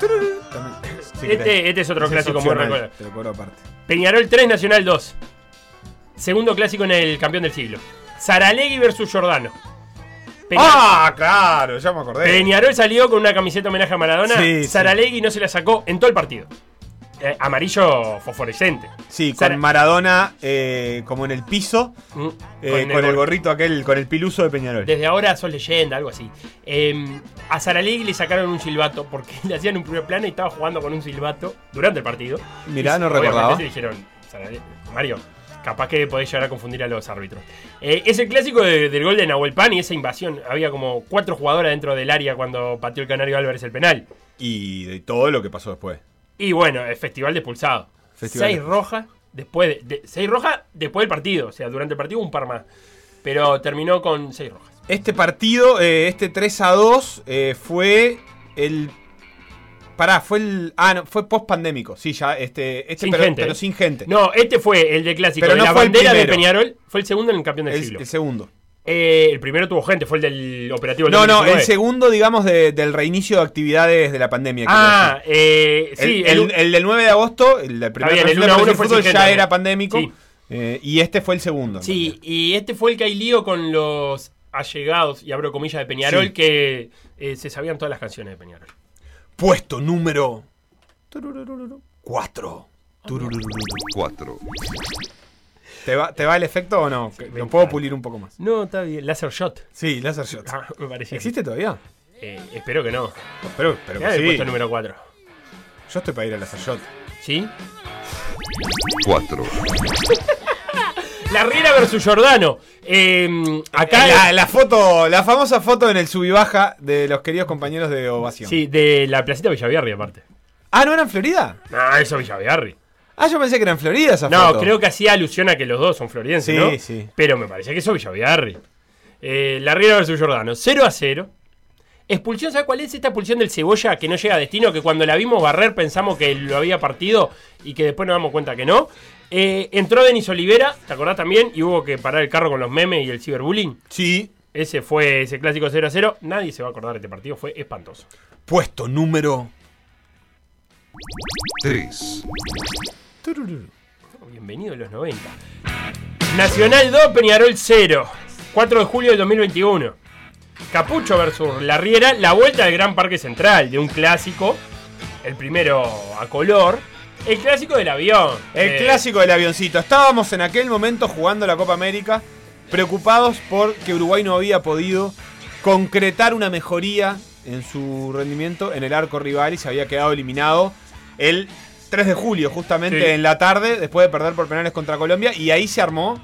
si Este- este es otro Ese clásico muy recordado. Te lo aparte. Peñarol 3, Nacional 2. Segundo clásico en el campeón del siglo. Saralegui versus Giordano. Peña- ¡Ah, claro! Ya me acordé. Peñarol salió con una camiseta homenaje a Maradona. Sí, sí. Saralegui no se la sacó en todo el partido. Eh, amarillo fosforescente. Sí, con Sara- Maradona eh, como en el piso, Mm, eh, con, el, gorrito aquel, con el piluso de Peñarol. Desde ahora sos leyenda, algo así. Eh, a Saralegui le sacaron un silbato porque le hacían un primer plano y estaba jugando con un silbato durante el partido. Mirá, Y no recordaba. se dijeron, "Saralegui, Mario, capaz que podés llegar a confundir a los árbitros. Eh, es el clásico de- del gol de Nahuel Pan y esa invasión. Había como cuatro jugadores dentro del área cuando pateó el Canario Álvarez el penal. Y de todo lo que pasó después. Y bueno, el festival de expulsado. Festival seis de- rojas después de, de- seis rojas después del partido. O sea, durante el partido un par más. Pero terminó con seis rojas. Este partido, eh, este 3 a 2, eh, fue el. Pará, fue el. Ah, no, fue post pandémico. Sí, ya, este. este Sin pero, gente. pero sin gente. No, este fue el de clásico Pero de no la fue el bandera de primero. Peñarol. Fue el segundo en el campeón del el, siglo. el segundo. Eh, el primero tuvo gente, fue el del operativo del No, no, el 2019. segundo, digamos, de- del reinicio de actividades de la pandemia. Ah, eh, el, sí, el, el- el del 9 de agosto, el del primer bien, el partido 1 a 1 del fue fútbol ya gente, era pandémico. Sí. eh, y este fue el segundo. Sí, y este fue el que hay lío con los allegados, y abro comillas, de Peñarol, Sí. que eh, se sabían todas las canciones de Peñarol. Puesto número 4. 4. ¿Te va, ¿Te va el efecto o no? Lo puedo pulir un poco más. No, está bien. Laser Shot. Sí, Laser Shot. Ah, me parecía. ¿Existe todavía? Eh, espero que no. Pero, pero Mirá que el sí. puesto número 4. Yo estoy para ir a Laser Shot. ¿Sí? 4. La Riera versus Giordano. Eh, acá. la, la foto, la famosa foto en el sub y baja de los queridos compañeros de Ovación. Sí, de la placita Villaviarri, aparte. Ah, ¿no era en Florida? No, eso Villaviarri. Ah, yo pensé que era en Florida esa No, foto. creo que hacía alusión a que los dos son floridenses, Sí, ¿no? sí. Pero me parecía que eso Villaviarri. Eh, la Riera versus Giordano. 0 a 0. Expulsión, ¿sabes cuál es esta expulsión del cebolla que no llega a destino? Que cuando la vimos barrer pensamos que lo había partido y que después nos damos cuenta que no. Eh, entró Denis Olivera, ¿te acordás también? Y hubo que parar el carro con los memes y el ciberbullying. Sí. Ese fue ese clásico 0 a 0. Nadie se va a acordar de este partido, fue espantoso. Puesto número 3, Bienvenido a los 90. Nacional 2, Peñarol 0. 4 de julio del 2021. Capucho versus La Riera, la vuelta del Gran Parque Central, de un clásico. El primero a color. El clásico del avión. El Eh, clásico del avioncito. Estábamos en aquel momento jugando la Copa América, preocupados por que Uruguay no había podido concretar una mejoría en su rendimiento en el arco rival y se había quedado eliminado el 3 de julio, justamente Sí. en la tarde, después de perder por penales contra Colombia, y ahí se armó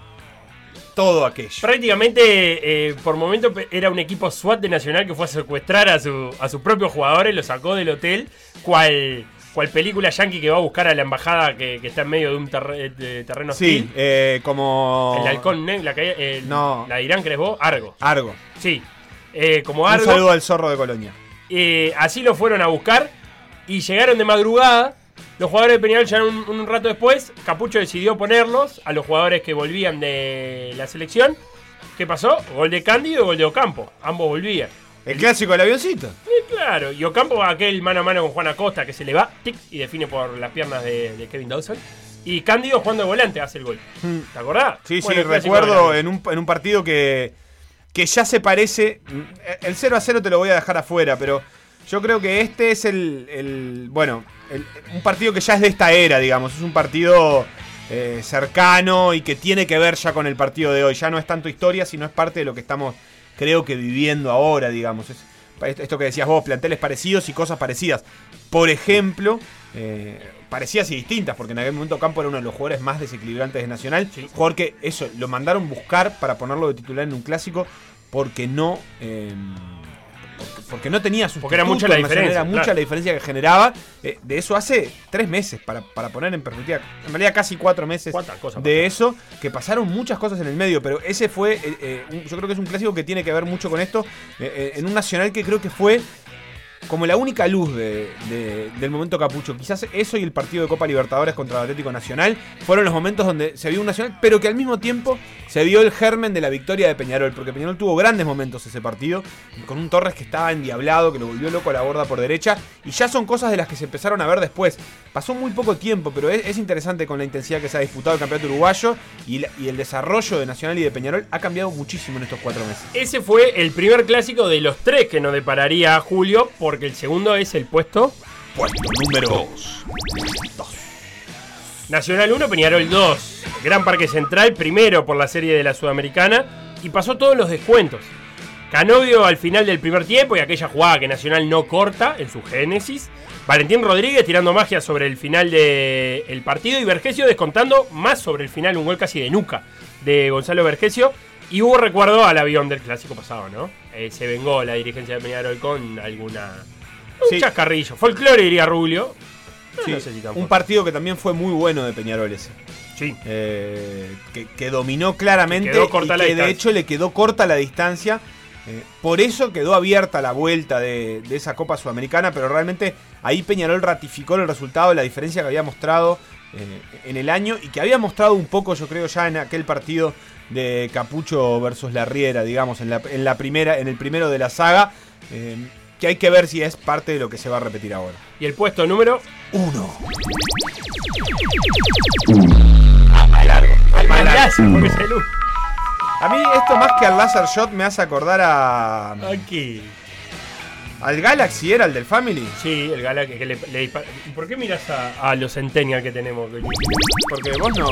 todo aquello. Prácticamente, eh, por momento, era un equipo SWAT de Nacional que fue a secuestrar a, su, a sus propios jugadores, los sacó del hotel, cual, cual película yankee que va a buscar a la embajada que, que está en medio de un terre- de terreno Sí, hostil. eh, como... El halcón, ne- la, calle- el- No. la de Irán, ¿crees vos? Argo. Argo. Sí. Eh, como Un Argo. saludo al zorro de Colonia. Eh, así lo fueron a buscar y llegaron de madrugada. Los jugadores de Peñarol llegaron un, un rato después. Capucho decidió ponerlos a los jugadores que volvían de la selección. ¿Qué pasó? Gol de Cándido y gol de Ocampo. Ambos volvían. El clásico del avioncito. Y claro, y Ocampo aquel mano a mano con Juan Acosta que se le va tic, y define por las piernas de, de Kevin Dawson. Y Cándido jugando de volante hace el gol. ¿Te acordás? Sí, Bueno, sí, recuerdo en un, en un partido que, que ya se parece. El 0 a 0 te lo voy a dejar afuera, pero yo creo que este es el. el- bueno, el- un partido que ya es de esta era, digamos. Es un partido eh, cercano y que tiene que ver ya con el partido de hoy. Ya no es tanto historia, sino es parte de lo que estamos, creo que, viviendo ahora, digamos. Es, esto que decías vos, planteles parecidos y cosas parecidas. Por ejemplo, eh, parecidas y distintas, porque en aquel momento Campo era uno de los jugadores más desequilibrantes de Nacional. Sí. Jugador que eso, lo mandaron buscar para ponerlo de titular en un clásico porque no. eh, porque, porque no tenía sustituto Porque era mucha la diferencia, Era mucha la diferencia que generaba. eh, de eso hace tres meses, para, para poner en perspectiva. En realidad, casi cuatro meses ¿Cuántas cosas de eso, que pasaron muchas cosas en el medio, pero ese fue, eh, eh, un- yo creo que es un clásico que tiene que ver mucho con esto, en un Nacional que creo que fue como la única luz de- de- del momento Capucho. Quizás eso y el partido de Copa Libertadores contra el Atlético Nacional fueron los momentos donde se vio un Nacional, pero que al mismo tiempo se vio el germen de la victoria de Peñarol, porque Peñarol tuvo grandes momentos ese partido, con un Torres que estaba endiablado, que lo volvió loco a la borda por derecha, y ya son cosas de las que se empezaron a ver después. Pasó muy poco tiempo, pero es, es interesante con la intensidad que se ha disputado el campeonato uruguayo y, el desarrollo de Nacional y de Peñarol ha cambiado muchísimo en estos cuatro meses. Ese fue el primer clásico de los tres que nos depararía Julio, porque el segundo es el puesto Puesto número 2, Nacional 1, Peñarol 2. Gran Parque Central, primero por la serie de la Sudamericana, y pasó todos los descuentos. Canovio al final del primer tiempo y aquella jugada que Nacional no corta en su génesis. Valentín Rodríguez tirando magia sobre el final del partido y Vergesio descontando más sobre el final, un gol casi de nuca de Gonzalo Vergesio. Y hubo recuerdo al avión del clásico pasado, ¿no? Eh, se vengó la dirigencia de Peñarol con alguna. Un Sí. chascarrillo. Folclore, diría Rubio. No, Sí, no sé si tan un partido que también fue muy bueno de Peñarol ese. Sí. Eh, que, que dominó claramente Que quedó corta y que de hecho le quedó corta la distancia. Eh, por eso quedó abierta la vuelta de, de esa Copa Sudamericana, pero realmente ahí Peñarol ratificó el resultado, la diferencia que había mostrado eh, en el año y que había mostrado un poco, yo creo, ya en aquel partido de Capucho versus La Riera, digamos, en la, en la primera, en el primero de la saga, eh, que hay que ver si es parte de lo que se va a repetir ahora. Y el puesto número Uno. A mí esto más que al Laser Shot me hace acordar a Aquí. Al Galaxy, ¿era el del Family? Sí, el Gala que, que le, le dispara. ¿Y por qué miras a, a los Centennial que tenemos? Porque vos no...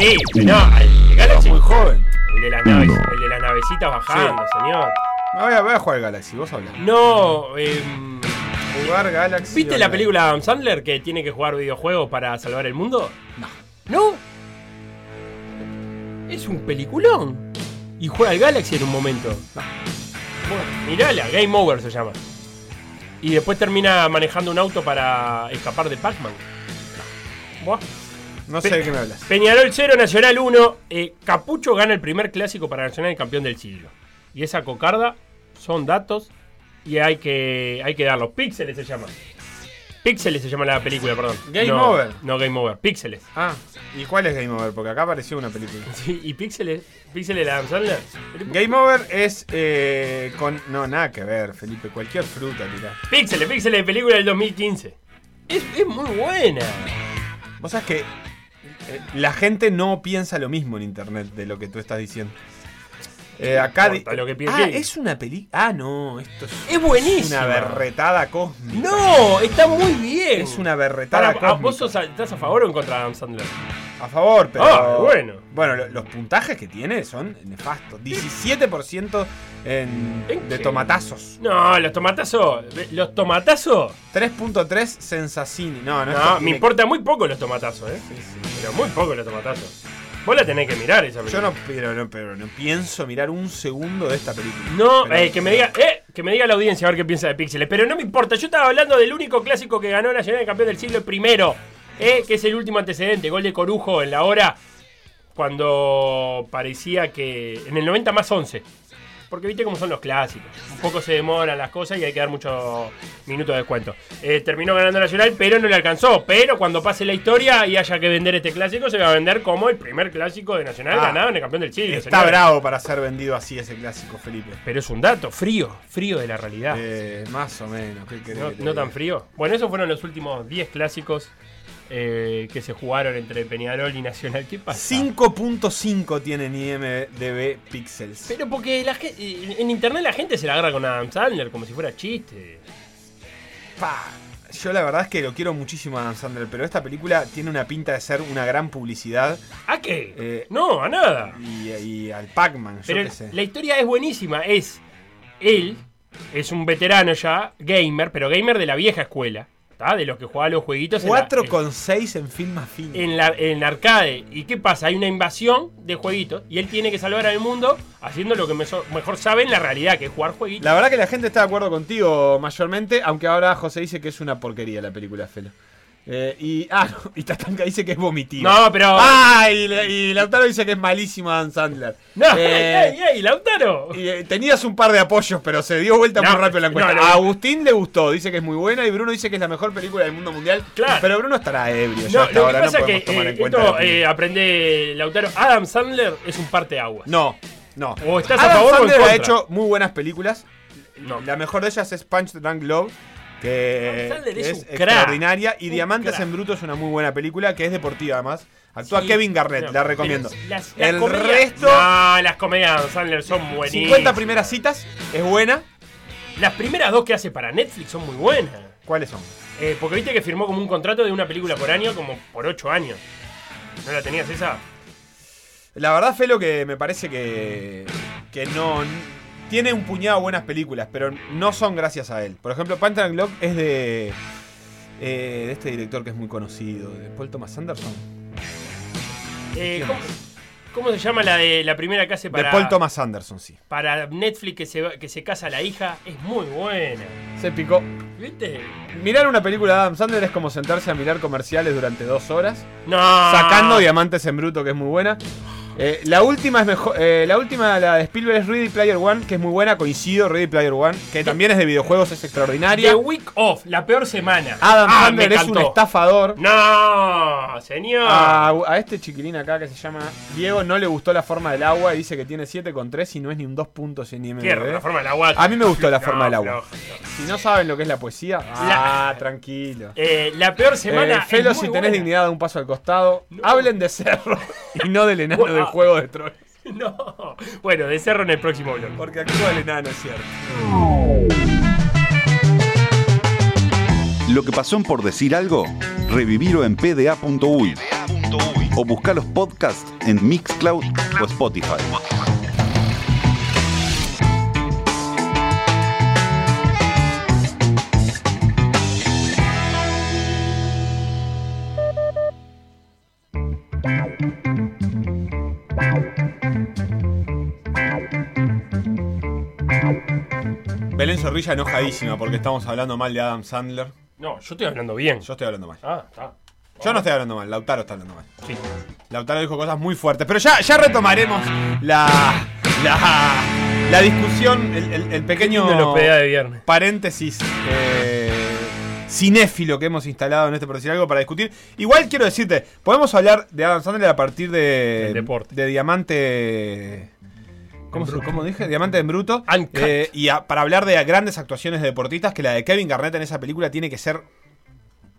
Sí, no, al Galaxy. muy joven. El de las naves, el de las navecitas bajando, señor. No, voy, a, voy a jugar al Galaxy, vos hablas. No, em, Jugar Galaxy. ¿viste la película de Adam Sandler que tiene que jugar videojuegos para salvar el mundo? No. ¿No? Es un peliculón. Y juega al Galaxy en un momento. Bueno, mirala, Game Over se llama. Y después termina manejando un auto para escapar de Pac-Man. Buah. No sé de qué me hablas. Peñarol 0, Nacional 1. Eh, Capucho gana el primer clásico para Nacional y campeón del siglo. Y esa cocarda son datos y hay que, hay que dar los píxeles, se llama. Píxeles se llama la película, perdón. Game No, Over. No, Game Over. Píxeles. Ah, ¿y cuál es Game Over? Porque acá apareció una película. Sí, ¿Y Píxeles? ¿Píxeles de Adam Sandler? Game Over es eh, con. No, nada que ver, Felipe. Cualquier fruta, tirá. Píxeles, Píxeles película del 2015. Es, es muy buena. Vos sabés que eh, la gente no piensa lo mismo en internet de lo que tú estás diciendo. Eh, acá di- lo que piense. Ah, es una película. Ah, no, esto es Es buenísima. una berretada cósmica. No, está muy bien. Es una berretada Para, cósmica. ¿Vos sos a- estás a favor o en contra de Adam Sandler? A favor, pero. Ah, bueno. Bueno, lo- los puntajes que tiene son nefastos. 17% en, ¿En de qué? tomatazos. No, los tomatazos. Los tomatazos. 3.3 Sensacini. No, no, No, me tiene- importa muy poco los tomatazos, ¿eh? Pero muy poco los tomatazos. Vos la tenés que mirar esa Yo película. no, pero, no, pero no pienso mirar un segundo de esta película. No, Pero- eh, que me diga, eh, que me diga la audiencia a ver qué piensa de Píxeles. Pero no me importa, yo estaba hablando del único clásico que ganó Nacional de Campeón del Siglo primero, eh, que es el último antecedente, gol de Corujo en la hora cuando parecía que en el 90 más 11. Porque viste cómo son los clásicos. Un poco se demoran las cosas y hay que dar muchos minutos de descuento. Eh, terminó ganando Nacional, pero no le alcanzó. Pero cuando pase la historia y haya que vender este clásico, se va a vender como el primer clásico de Nacional Ah, ganado en el campeón del siglo. Está bravo para ser vendido así ese clásico, Felipe. Pero es un dato, frío, frío de la realidad. Eh, más o menos. ¿qué querés no, no tan frío. Bueno, esos fueron los últimos 10 clásicos eh, que se jugaron entre Peñarol y Nacional. ¿Qué pasa? 5.5 tienen IMDB Pixels. Pero porque la en internet la gente se la agarra con Adam Sandler como si fuera chiste. Pa, yo la verdad es que lo quiero muchísimo a Adam Sandler, pero esta película tiene una pinta de ser una gran publicidad. ¿A qué? Eh, no, a nada. Y, y al Pac-Man, yo qué sé. la historia es buenísima. Es él, es un veterano ya, gamer, pero gamer de la vieja escuela. ¿Tá? De los que jugaba los jueguitos en la- 4,6 en film afín. en, la, en arcade. ¿Y qué pasa? Hay una invasión de jueguitos y él tiene que salvar al mundo haciendo lo que mejor sabe en la realidad, que es jugar jueguitos. La verdad que la gente está de acuerdo contigo mayormente, aunque ahora José dice que es una porquería la película Felo. Eh, y, ah, no, y Tatanka dice que es vomitiva. No, pero. Ah, y, y Lautaro dice que es malísimo Adam Sandler. ¡No! Eh, ¡Ey, ey, Lautaro! y, eh, tenías un par de apoyos, pero se dio vuelta No, muy rápido la encuesta. no, no. a Agustín le gustó, dice que es muy buena, y Bruno dice que es la mejor película del mundo mundial. Claro. Pero Bruno estará ebrio ya No, hasta lo que ahora, no pasa es podemos que tomar eh, en cuenta. esto aprende Lautaro. Adam Sandler es un parte agua. No, no. O estás a Adam favor o en Sandler ha hecho muy buenas películas. No. La mejor de ellas es Punch Drunk Love, que, es extraordinaria. Y Un Diamantes crack. en Bruto es una muy buena película, que es deportiva además. Actúa Sí, Kevin Garnett, no, la recomiendo. Las, las El comedias- resto, No, las comedias de Sandler son buenísimas. 50 primeras citas, es buena. Las primeras dos que hace para Netflix son muy buenas. ¿Cuáles son? Eh, porque viste que firmó como un contrato de una película por año, como por 8 años. ¿No la tenías esa? La verdad, Felo, que me parece que, que no. Tiene un puñado de buenas películas, pero no son gracias a él. Por ejemplo, Punch Drunk Love es de. eh, de este director que es muy conocido, de Paul Thomas Anderson. Eh, ¿Quién ¿cómo, cómo se llama la de la primera que hace para, De Paul Thomas Anderson, sí. para Netflix que se, que se casa la hija? Es muy buena. Se picó. ¿Viste? Mirar una película de Adam Sandler es como sentarse a mirar comerciales durante dos horas, No. sacando diamantes en bruto, que es muy buena. Eh, la última es mejor. eh, la última, la de Spielberg, es Ready Player One, que es muy buena. Coincido, Ready Player One, que también es de videojuegos, es extraordinaria. The Week Off, la peor semana. Adam Ah, Sandler es un estafador. No, señor. A, a este chiquilín acá que se llama Diego no le gustó la forma del agua y dice que tiene 7,3 y no es ni un 2 puntos en IMDb. ¿Qué? La forma del agua. A mí me gustó la No, forma del agua. Si no saben lo que es la poesía, La- ah, tranquilo. Eh, la peor semana. Felo, es si tenés buena. dignidad, da un paso al costado. Hablen de Cerro y no del enano ah. Juego de Troy. No. Bueno, de cerro en el próximo blog. Porque actúa el enano, es cierto. Lo que pasó en por decir algo, revivirlo en pda.uy o buscar los podcasts en Mixcloud o Spotify. Belén Zorrilla enojadísima porque estamos hablando mal de Adam Sandler. No, yo estoy hablando bien. Yo estoy hablando mal. Ah, está. Yo no estoy hablando mal, Lautaro está hablando mal. Sí. Lautaro dijo cosas muy fuertes. Pero ya, ya retomaremos la, la, la discusión, el, el- el pequeño de paréntesis eh, cinéfilo que hemos instalado en este por decir algo para discutir. Igual quiero decirte, podemos hablar de Adam Sandler a partir de, deporte. de Diamante. ¿Cómo, dije? Diamante en bruto. Eh, y a- para hablar de grandes actuaciones de deportistas, que la de Kevin Garnett en esa película tiene que ser.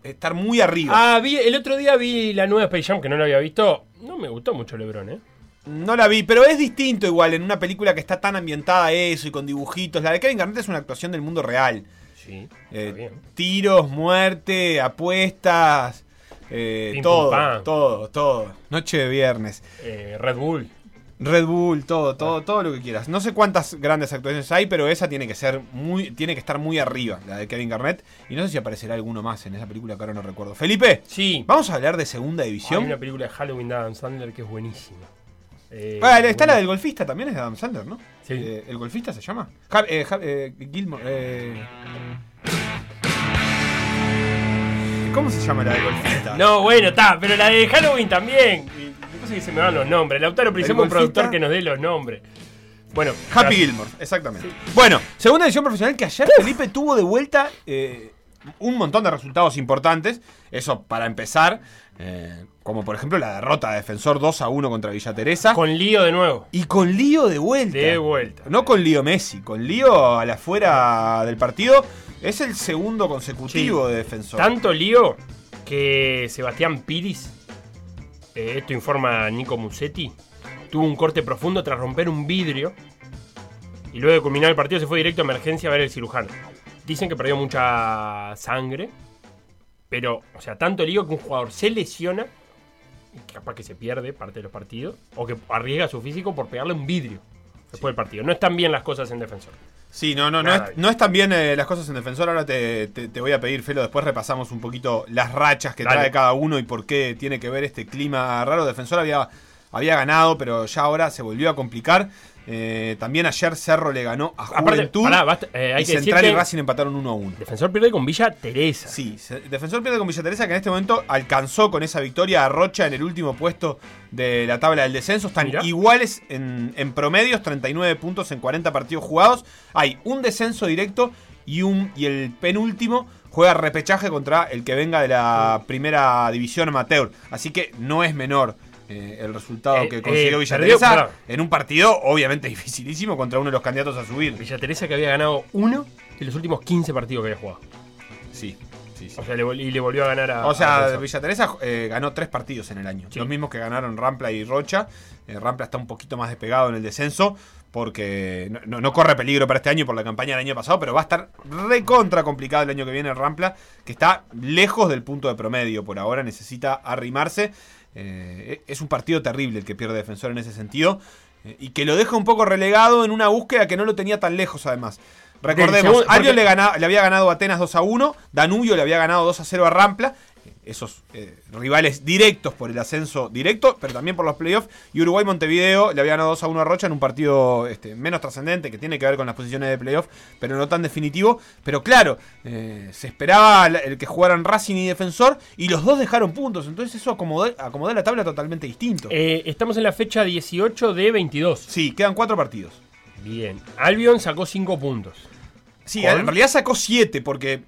estar muy arriba. Ah, vi, el otro día vi la nueva Space Jam que no la había visto. No me gustó mucho LeBron, ¿eh? No la vi, pero es distinto igual en una película que está tan ambientada a eso y con dibujitos. La de Kevin Garnett es una actuación del mundo real. Sí, Eh, tiros, muerte, apuestas, eh, todo, todo, todo. Noche de viernes. Eh, Red Bull. Red Bull, todo, todo, todo lo que quieras. No sé cuántas grandes actuaciones hay, pero esa tiene que ser muy, tiene que estar muy arriba, la de Kevin Garnett. Y no sé si aparecerá alguno más en esa película que ahora no recuerdo. Felipe, Sí. vamos a hablar de segunda Hay división. una película de Halloween de Adam Sandler que es buenísima. Eh, Vale, está la del golfista, también es de Adam Sandler, ¿no? Sí. Eh, ¿El golfista se llama? Ja- eh, Ja- eh, Gilmore. eh. ¿Cómo se llama la del golfista? No, bueno, está, pero la de Halloween también. Y se me van los nombres. Lautaro, precisamos un productor que nos dé los nombres. Bueno, Happy gracias. Gilmore, exactamente. Bueno, segunda edición profesional que ayer Felipe tuvo de vuelta eh, un montón de resultados importantes. Eso para empezar, eh, como por ejemplo la derrota de Defensor 2 a 1 contra Villa Teresa. Con lío de nuevo. y con lío de vuelta. De vuelta. No con lío Messi, con lío a la fuera del partido. Es el segundo consecutivo Sí. de Defensor. Tanto lío que Sebastián Piris, eh, esto informa Nico Musetti, tuvo un corte profundo tras romper un vidrio y luego de culminar el partido se fue directo a emergencia a ver el cirujano. Dicen que perdió mucha sangre, pero, o sea, tanto lío que un jugador se lesiona y capaz que se pierde parte de los partidos o que arriesga su físico por pegarle un vidrio después del partido. No están bien las cosas en defensor. Sí, no, no, no es, no están bien eh, las cosas en defensor. Ahora te, te- te voy a pedir, Felo, después repasamos un poquito las rachas que Dale. trae cada uno y por qué tiene que ver este clima raro. Defensor había, había ganado, pero ya ahora se volvió a complicar. Eh, también ayer Cerro le ganó a Aparte, Juventud pará, basta, eh, hay y que Central y Racing empataron 1 a 1. Defensor pierde con Villa Teresa. Sí, Defensor pierde con Villa Teresa que en este momento alcanzó con esa victoria a Rocha en el último puesto de la tabla del descenso. Están Mirá. iguales en, en promedios, 39 puntos en 40 partidos jugados. Hay un descenso directo y, un, y el penúltimo juega repechaje contra el que venga de la primera división amateur. Así que no es menor. Eh, el resultado Eh, que consiguió eh, Villa Teresa en un partido obviamente dificilísimo contra uno de los candidatos a subir. Villa Teresa que había ganado uno de los últimos 15 partidos que había jugado. Sí, sí, sí. O sea, le y le volvió a ganar a. O sea. Villa Teresa eh, ganó tres partidos en el año. Sí. Los mismos que ganaron Rampla y Rocha. Eh, Rampla está un poquito más despegado en el descenso porque no, no- no corre peligro para este año por la campaña del año pasado, pero va a estar recontra complicado el año que viene el Rampla, que está lejos del punto de promedio por ahora, necesita arrimarse. Eh, es un partido terrible el que pierde defensor en ese sentido eh, y que lo deja un poco relegado en una búsqueda que no lo tenía tan lejos además. Recordemos, segundo- porque- le, le había ganado a Atenas 2 a 1, Danubio le había ganado 2 a 0 a Rampla, esos eh, rivales directos por el ascenso directo, pero también por los playoffs, y Uruguay Montevideo le había ganado 2 a 1 a Rocha en un partido este, menos trascendente, que tiene que ver con las posiciones de playoff, pero no tan definitivo. Pero claro, eh, se esperaba el que jugaran Racing y Defensor, y los dos dejaron puntos, entonces eso acomodó, acomodó la tabla totalmente distinto. Eh, estamos en la fecha 18 de 22. Sí, quedan cuatro partidos. Bien. Albion sacó 5 puntos. Sí, ¿Con? en realidad sacó 7 porque.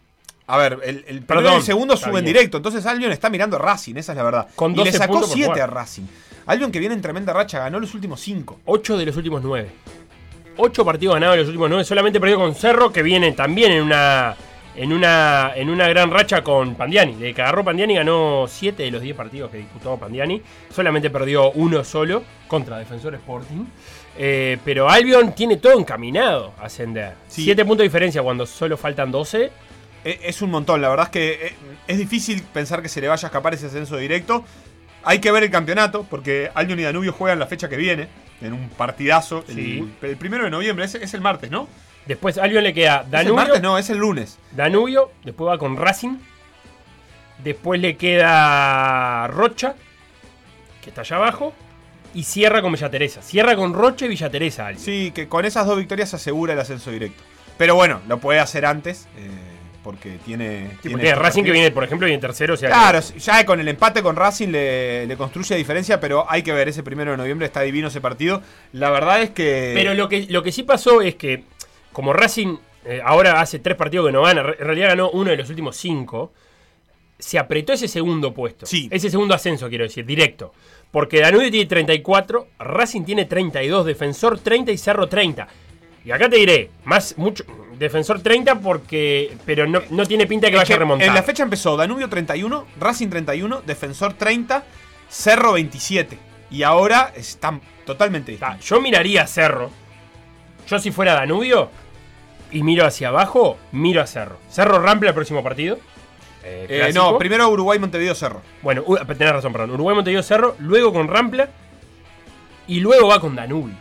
A ver, el, el Perdón, el segundo suben directo. Entonces Albion está mirando a Racing, esa es la verdad. Con y le 12 sacó puntos por 7 a. Racing. Albion que viene en tremenda racha, ganó los últimos 5. 8 de los últimos 9. 8 partidos ganados de los últimos 9. Solamente perdió con Cerro, que viene también en una. En una, en una gran racha con Pandiani. Desde que agarró Pandiani ganó 7 de los 10 partidos que disputó Pandiani. Solamente perdió uno solo contra Defensor Sporting. Eh, pero Albion tiene todo encaminado a ascender. Sí. 7 puntos de diferencia cuando solo faltan 12. E- Es un montón, la verdad es que eh, es difícil pensar que se le vaya a escapar ese ascenso directo. Hay que ver el campeonato, porque Albion y Danubio juegan la fecha que viene, en un partidazo. Sí. El, el primero de noviembre, es, es el martes, ¿no? Después Albion le queda ¿Es el Danubio. martes? No, es el lunes. Danubio, después va con Racing. Después le queda Rocha, que está allá abajo. Y cierra con Villa Teresa. Cierra con Rocha y Villa Teresa. Albion. Sí, que con esas dos victorias se asegura el ascenso directo. Pero bueno, lo puede hacer antes, eh, porque tiene... Sí, tiene porque Racing que viene, por ejemplo, viene tercero. O sea que- Claro, ya con el empate con Racing le, le construye diferencia, pero hay que ver, ese primero de noviembre está divino ese partido. La verdad es que... Pero lo que, lo que sí pasó es que, como Racing eh, ahora hace tres partidos que no gana, en realidad ganó uno de los últimos cinco, se apretó ese segundo puesto. Sí. Ese segundo ascenso, quiero decir, directo. Porque Danubio tiene 34, Racing tiene 32, Defensor 30 y Cerro 30. Y acá te diré, más mucho Defensor 30 porque pero no, no tiene pinta de que Es vaya a remontar. En la fecha empezó Danubio 31, Racing 31, Defensor 30, Cerro 27. Y ahora están totalmente Está, distintos. yo miraría a Cerro. Yo si fuera Danubio y miro hacia abajo, miro a Cerro. Cerro Rampla el próximo partido. Eh, Eh, no, primero Uruguay, Montevideo, Cerro. Bueno, tenés razón, perdón. Uruguay Montevideo Cerro, luego con Rampla y luego va con Danubio.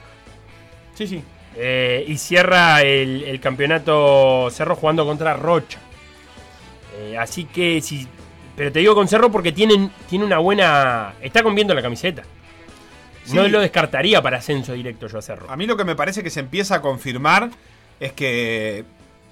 Sí, sí. Eh, y cierra el, el campeonato Cerro jugando contra Rocha. Eh, así que sí. Pero te digo con Cerro porque tienen, tiene una buena. Está conviendo la camiseta. No lo descartaría para ascenso directo yo a Cerro. A mí lo que me parece que se empieza a confirmar es que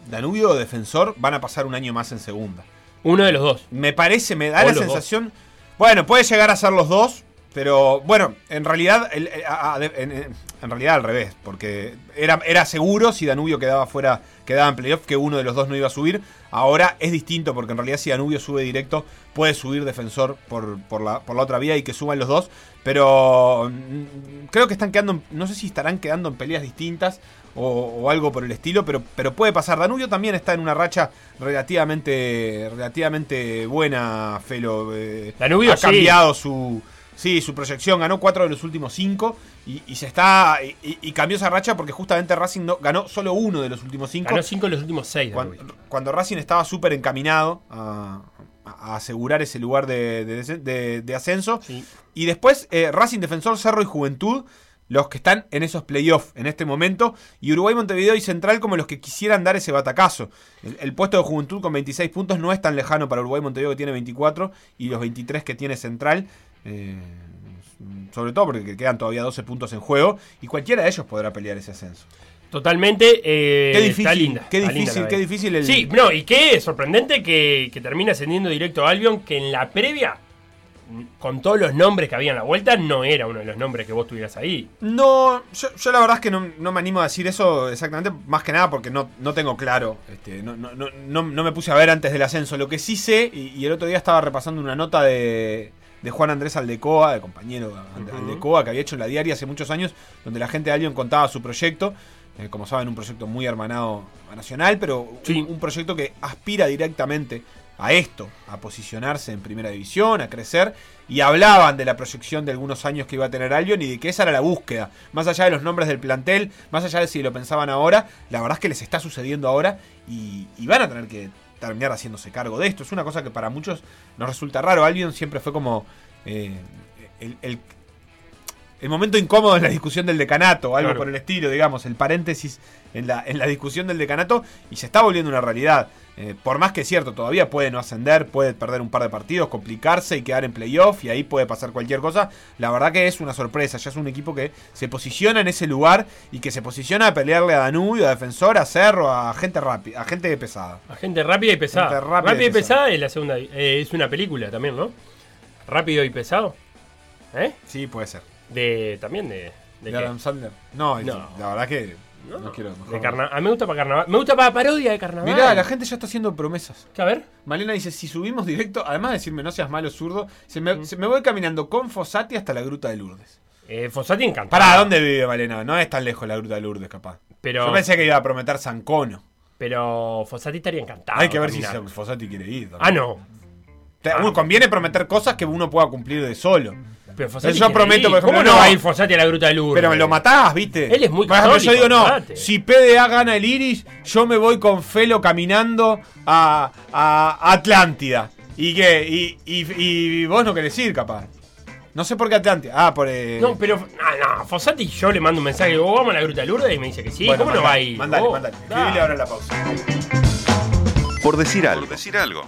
Danubio o Defensor van a pasar un año más en segunda. Uno de los dos. Me parece, me da O la sensación. Bueno, puede llegar a ser los dos, pero bueno, en realidad, el- eh, en, realidad al revés, porque era, era seguro si Danubio quedaba fuera, quedaba en playoff, que uno de los dos no iba a subir. Ahora es distinto, porque en realidad si Danubio sube directo, puede subir defensor por, por, la, por la otra vía y que suban los dos. Pero mm, creo que están quedando, no sé si estarán quedando en peleas distintas o, o algo por el estilo, pero, pero puede pasar. Danubio también está en una racha relativamente, relativamente buena, Felo. eh, Danubio, ha sí. cambiado su, sí, su proyección, ganó cuatro de los últimos cinco y, y se está y, cambió esa racha porque justamente Racing no, ganó solo uno de los últimos cinco. Ganó cinco de los últimos seis. Cuando, cuando Racing estaba súper encaminado a, a asegurar ese lugar de, de- de- de ascenso. Sí. Y después eh, Racing, Defensor, Cerro y Juventud, los que están en esos playoffs en este momento. Y Uruguay, Montevideo y Central como los que quisieran dar ese batacazo. El, el puesto de Juventud con 26 puntos no es tan lejano para Uruguay, Montevideo que tiene 24 y los 23 que tiene Central. Eh, sobre todo porque quedan todavía 12 puntos en juego y cualquiera de ellos podrá pelear ese ascenso. Totalmente. eh, Qué difícil, está linda, qué linda difícil, qué difícil el- Sí, no, y qué sorprendente que, que termina ascendiendo directo a Albion, que en la previa, con todos los nombres que había en la vuelta, no era uno de los nombres que vos tuvieras ahí. No, yo, yo la verdad es que no, no me animo a decir eso exactamente, más que nada porque no, no tengo claro, este, no, no, no, no- no me puse a ver antes del ascenso. Lo que sí sé, y, y el otro día estaba repasando una nota de, de Juan Andrés Aldecoa, de compañero. Aldecoa, que había hecho en la diaria hace muchos años, donde la gente de Albion contaba su proyecto. eh, como saben, un proyecto muy hermanado a Nacional, pero Sí. un, un proyecto que aspira directamente a esto, a posicionarse en primera división, a crecer, y hablaban de la proyección de algunos años que iba a tener Albion y de que esa era la búsqueda. Más allá de los nombres del plantel, más allá de si lo pensaban ahora, la verdad es que les está sucediendo ahora y, y van a tener que terminar haciéndose cargo de esto. Es una cosa que para muchos nos resulta raro. Albion siempre fue como eh, el, el- el momento incómodo en la discusión del decanato, algo Claro. por el estilo, digamos, el paréntesis en la, en la discusión del decanato y se está volviendo una realidad. Eh, por más que es cierto, todavía puede no ascender, puede perder un par de partidos, complicarse y quedar en playoff y ahí puede pasar cualquier cosa. La verdad que es una sorpresa, ya es un equipo que se posiciona en ese lugar y que se posiciona a pelearle a Danubio, a Defensor, a Cerro, a gente rápida, a gente pesada. A gente rápida y pesada. Gente rápida y y pesada es la segunda. eh, es una película también, ¿no? Rápido y pesado. ¿Eh? Sí, puede ser. De. También de. ¿De. Adam Sandler? No, No. la verdad que no, No, quiero. de A mí me gusta para carnaval. Me gusta para parodia de carnaval. Mirá, la gente ya está haciendo promesas. A ver. Malena dice, si subimos directo, además de decirme no seas malo zurdo, se Mm. me, se me voy caminando con Fossati hasta la gruta de Lourdes. Eh, Fossati encantado. ¿Para dónde vive Malena? No es tan lejos la gruta de Lourdes, capaz. Pero, Yo pensé que iba a prometer Sancono. pero Fossati estaría encantado. Hay que ver si. Fossati quiere ir. Ah, no. Te- uno conviene prometer cosas que uno pueda cumplir de solo. Pero Fossati Yo prometo, por ejemplo, ¿Cómo no va a ir Fossati a la gruta de Lourdes? Pero me lo matás, ¿viste? Él es muy Por ejemplo, yo digo, no, si PDA gana el Iris, yo me voy con Felo caminando a, a Atlántida. ¿Y qué? Y, y- y vos no querés ir, capaz. No sé por qué Atlántida. Ah, por... eh, No, pero. No, no. Fossati, yo le mando un mensaje. Vos vamos a la gruta de Lourdes y me dice que sí. bueno, ¿Cómo no va a ir? Mandale, Vos, mandale. dale. Escribile ahora la pausa. Por decir algo. decir algo.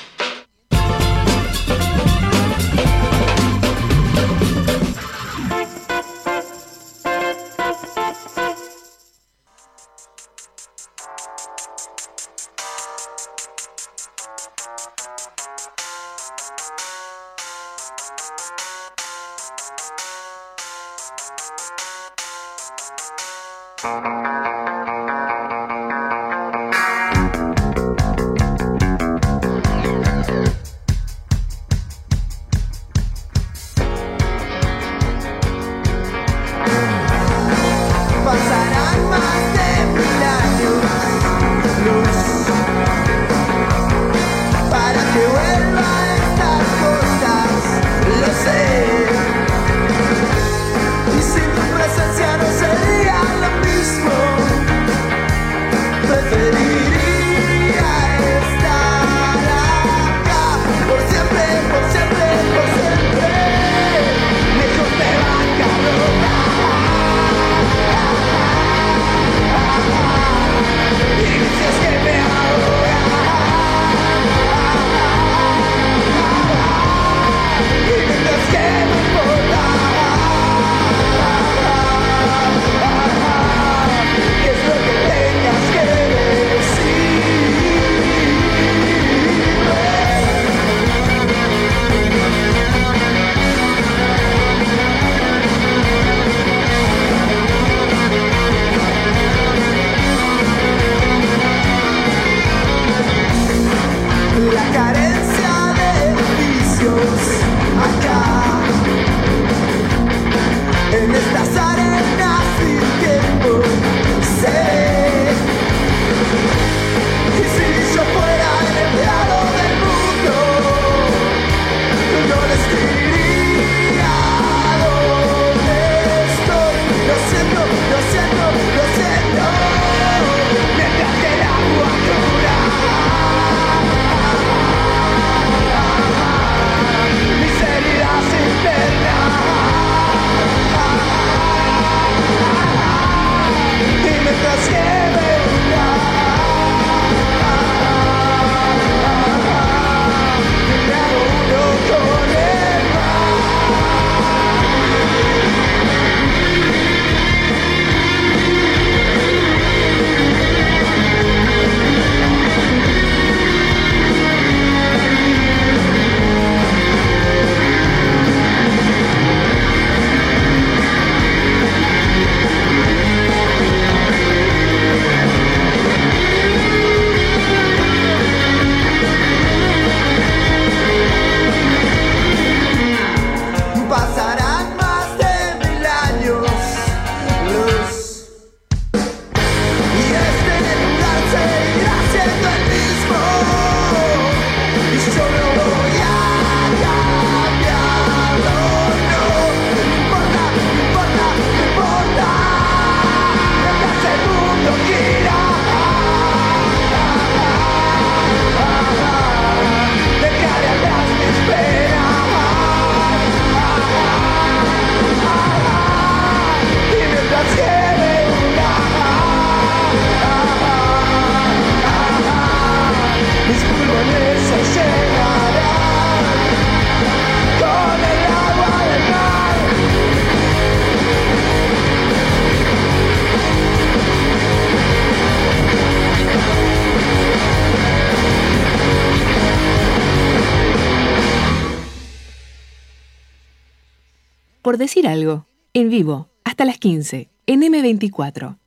Por decir algo, en vivo, hasta las 15, en M24.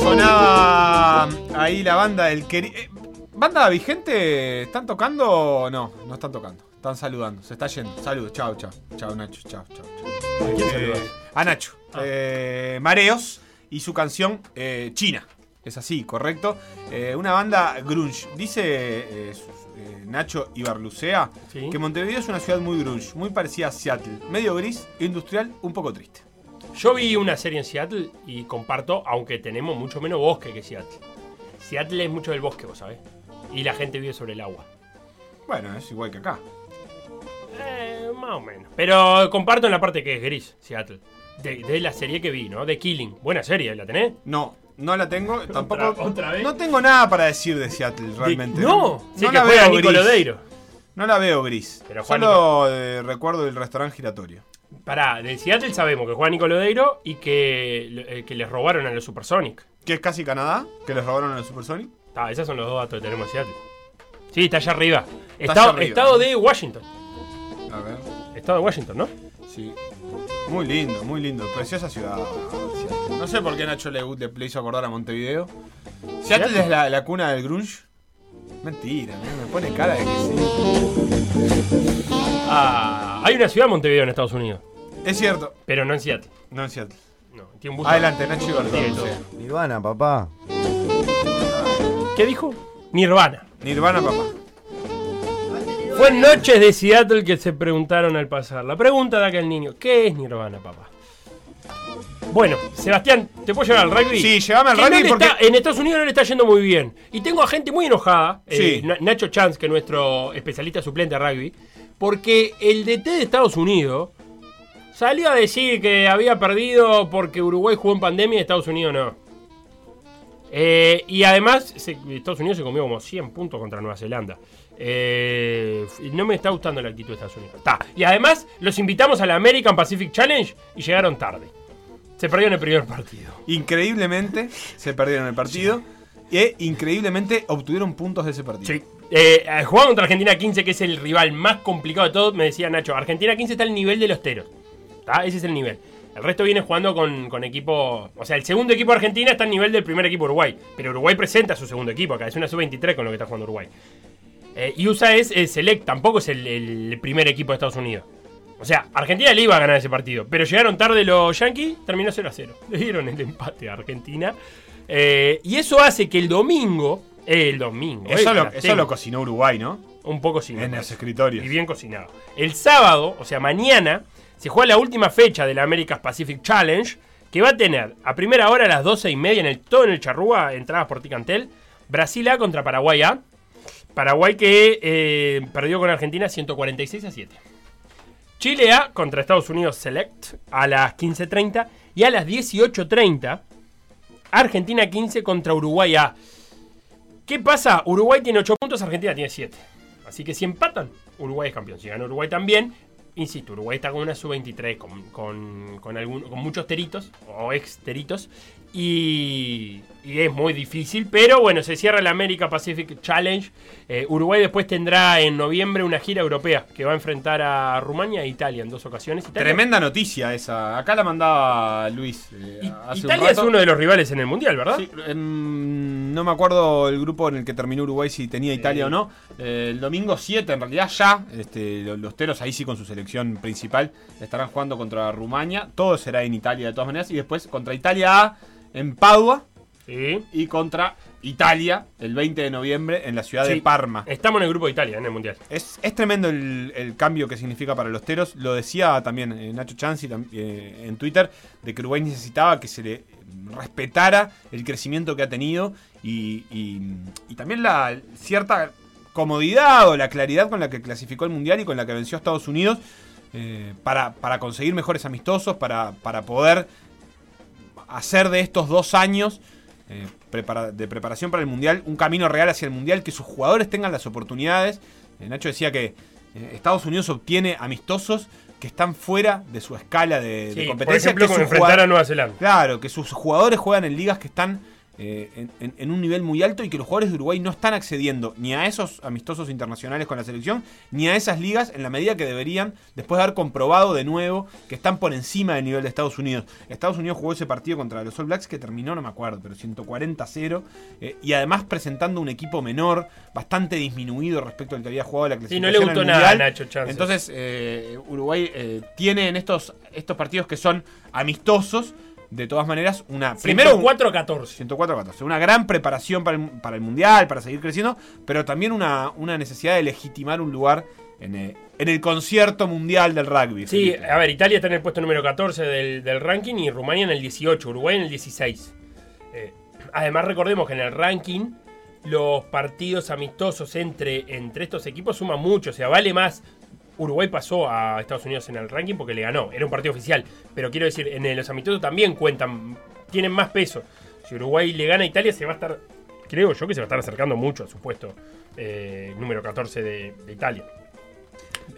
Sonaba ahí la banda del querido. ¿Banda vigente? ¿Están tocando? No, no están tocando. Están saludando. Se está yendo. Saludos. Chao, chao. Chao, Nacho. Chao, chao. chao. ¿A quién Eh, a Nacho. Ah. Eh, Mareos y su canción eh, China. Es así, correcto. Eh, una banda grunge. Dice eh, eh, Nacho Ibarlucea Sí. que Montevideo es una ciudad muy grunge, muy parecida a Seattle. Medio gris, industrial, un poco triste. Yo vi una serie en Seattle y comparto, aunque tenemos mucho menos bosque que Seattle. Seattle es mucho del bosque, vos sabés. Y la gente vive sobre el agua. Bueno, es igual que acá. Eh, más o menos. Pero comparto en la parte que es gris, Seattle. De, de la serie que vi, ¿no? De Killing. Buena serie, ¿la tenés? No, no la tengo. Tampoco. otra vez? No tengo nada para decir de Seattle, realmente. De- no, sí no que la juega veo Nico gris. Lodeiro. No la veo gris. Pero Solo eh, recuerdo el restaurante giratorio. Pará, del Seattle sabemos que juega Nico Lodeiro y que, eh, que les robaron a los Supersonic. Que es casi Canadá, que les robaron a los Supersonic. Ah, esos son los dos datos que tenemos de Seattle. Sí, está allá arriba. Está Estado, allá arriba. estado de Washington. A ver. Estado de Washington, ¿no? Sí. Muy lindo, muy lindo. Preciosa ciudad. Seattle. No sé por qué Nacho le, le- le hizo acordar a Montevideo. Seattle Seattle. es la, la cuna del grunge. Mentira, me me pone cara de que sí. Ah, hay una ciudad en Montevideo en Estados Unidos, Es cierto. pero no en Seattle. No es cierto. No, tiene un bus- Adelante, Nacho y. Nirvana, papá. ¿Qué dijo? Nirvana. Nirvana, papá. Fue en Noches de Seattle que se preguntaron al pasar. La pregunta de aquel niño, ¿qué es Nirvana, papá? Bueno, Sebastián, ¿te puedo llevar al rugby? Sí, llévame al Que no rugby le porque- está- en Estados Unidos no le está yendo muy bien. Y tengo a gente muy enojada, Sí. eh, Na- Nacho Chance, que es nuestro especialista suplente de rugby, porque el DT de Estados Unidos salió a decir que había perdido porque Uruguay jugó en pandemia y Estados Unidos no. Eh, y además, se- Estados Unidos se comió como 100 puntos contra Nueva Zelanda. Eh, no me está gustando la actitud de Estados Unidos. Ta. Y además, los invitamos a la American Pacific Challenge y llegaron tarde. Se perdieron el primer partido. Increíblemente se perdieron el partido. E increíblemente obtuvieron puntos de ese partido. Sí. Eh, eh, jugaban contra Argentina 15, que es el rival más complicado de todos. Me decía Nacho, Argentina 15 está al nivel de los teros. ¿tá? Ese es el nivel. El resto viene jugando con, con equipo. O sea, el segundo equipo de Argentina está al nivel del primer equipo de Uruguay. Pero Uruguay presenta a su segundo equipo acá. Es una sub-23 con lo que está jugando Uruguay. Eh, y USA es el Select, tampoco es el, el primer equipo de Estados Unidos. O sea, Argentina le iba a ganar ese partido. Pero llegaron tarde los Yankees, terminó 0 a 0. Le dieron el empate a Argentina. Eh, y eso hace que el domingo. eh, el domingo. Eso, eh, lo, eso lo cocinó Uruguay, ¿no? Un poco sin. En los escritorios. Y bien cocinado. El sábado, o sea, mañana, se juega la última fecha de la America's Pacific Challenge, que va a tener a primera hora a las 12 y media en el todo en el Charrúa, entradas por Ticantel, Brasil A contra Paraguay A. Paraguay que eh, perdió con Argentina 146 a 7. Chile A contra Estados Unidos Select a las 15.30 y a las 18.30 Argentina 15 contra Uruguay A. ¿Qué pasa? Uruguay tiene 8 puntos, Argentina tiene 7. Así que si empatan, Uruguay es campeón. Si gana Uruguay también, insisto, Uruguay está con una sub-23, con, con, con, con muchos teritos, o ex teritos, y, y es muy difícil. Pero bueno, se cierra la América Pacific Challenge. Eh, Uruguay después tendrá en noviembre una gira europea que va a enfrentar a Rumania e Italia en dos ocasiones. Italia, Tremenda noticia esa. Acá la mandaba Luis. eh, hace un Italia es rato. uno de los rivales en el Mundial, ¿verdad? Sí, em, no me acuerdo el grupo en el que terminó Uruguay si tenía Italia o no. Eh, el domingo 7, en realidad ya, este, lo- los teros ahí sí con su selección principal estarán jugando contra Rumania. Todo será en Italia de todas maneras. Y después contra Italia A en Padua Sí. y contra Italia el 20 de noviembre en la ciudad Sí. de Parma. Estamos en el grupo de Italia en el Mundial. Es, es tremendo el, el cambio que significa para los teros. Lo decía también eh, Nacho Chansi eh, en Twitter, de que Uruguay necesitaba que se le respetara el crecimiento que ha tenido y, y- y también la cierta comodidad o la claridad con la que clasificó el Mundial y con la que venció a Estados Unidos eh, para, para conseguir mejores amistosos, para, para poder hacer de estos dos años eh, prepara- de preparación para el Mundial un camino real hacia el Mundial, que sus jugadores tengan las oportunidades. Eh, Nacho decía que eh, Estados Unidos obtiene amistosos que están fuera de su escala de, de Sí, por competencia. ejemplo, que como enfrentar a Nueva Zelanda. Claro, que sus jugadores juegan en ligas que están eh, en, en- en un nivel muy alto y que los jugadores de Uruguay no están accediendo ni a esos amistosos internacionales con la selección, ni a esas ligas en la medida que deberían, después de haber comprobado de nuevo que están por encima del nivel de Estados Unidos. Estados Unidos jugó ese partido contra los All Blacks que terminó, no me acuerdo, pero 140-0, eh, y además presentando un equipo menor, bastante disminuido respecto al que había jugado la clasificación. no le gustó nada a. Nacho Chance. Entonces, eh, Uruguay tiene en estos, estos partidos que son amistosos, de todas maneras, una. Primero, un- 4-14. 104-14. Una gran preparación para el, para el Mundial, para seguir creciendo, pero también una, una necesidad de legitimar un lugar en, eh, en el concierto mundial del rugby. Sí, Felipe. a ver, Italia está en el puesto número 14 del, del ranking y Rumania en el 18, Uruguay en el 16. Eh, además, recordemos que en el ranking los partidos amistosos entre, entre estos equipos suman mucho, o sea, vale más. Uruguay pasó a Estados Unidos en el ranking porque le ganó, era un partido oficial, pero quiero decir, en los amistosos también cuentan, tienen más peso. Si Uruguay le gana a Italia, se va a estar, creo yo que se va a estar acercando mucho a su puesto eh, número 14 de, de Italia.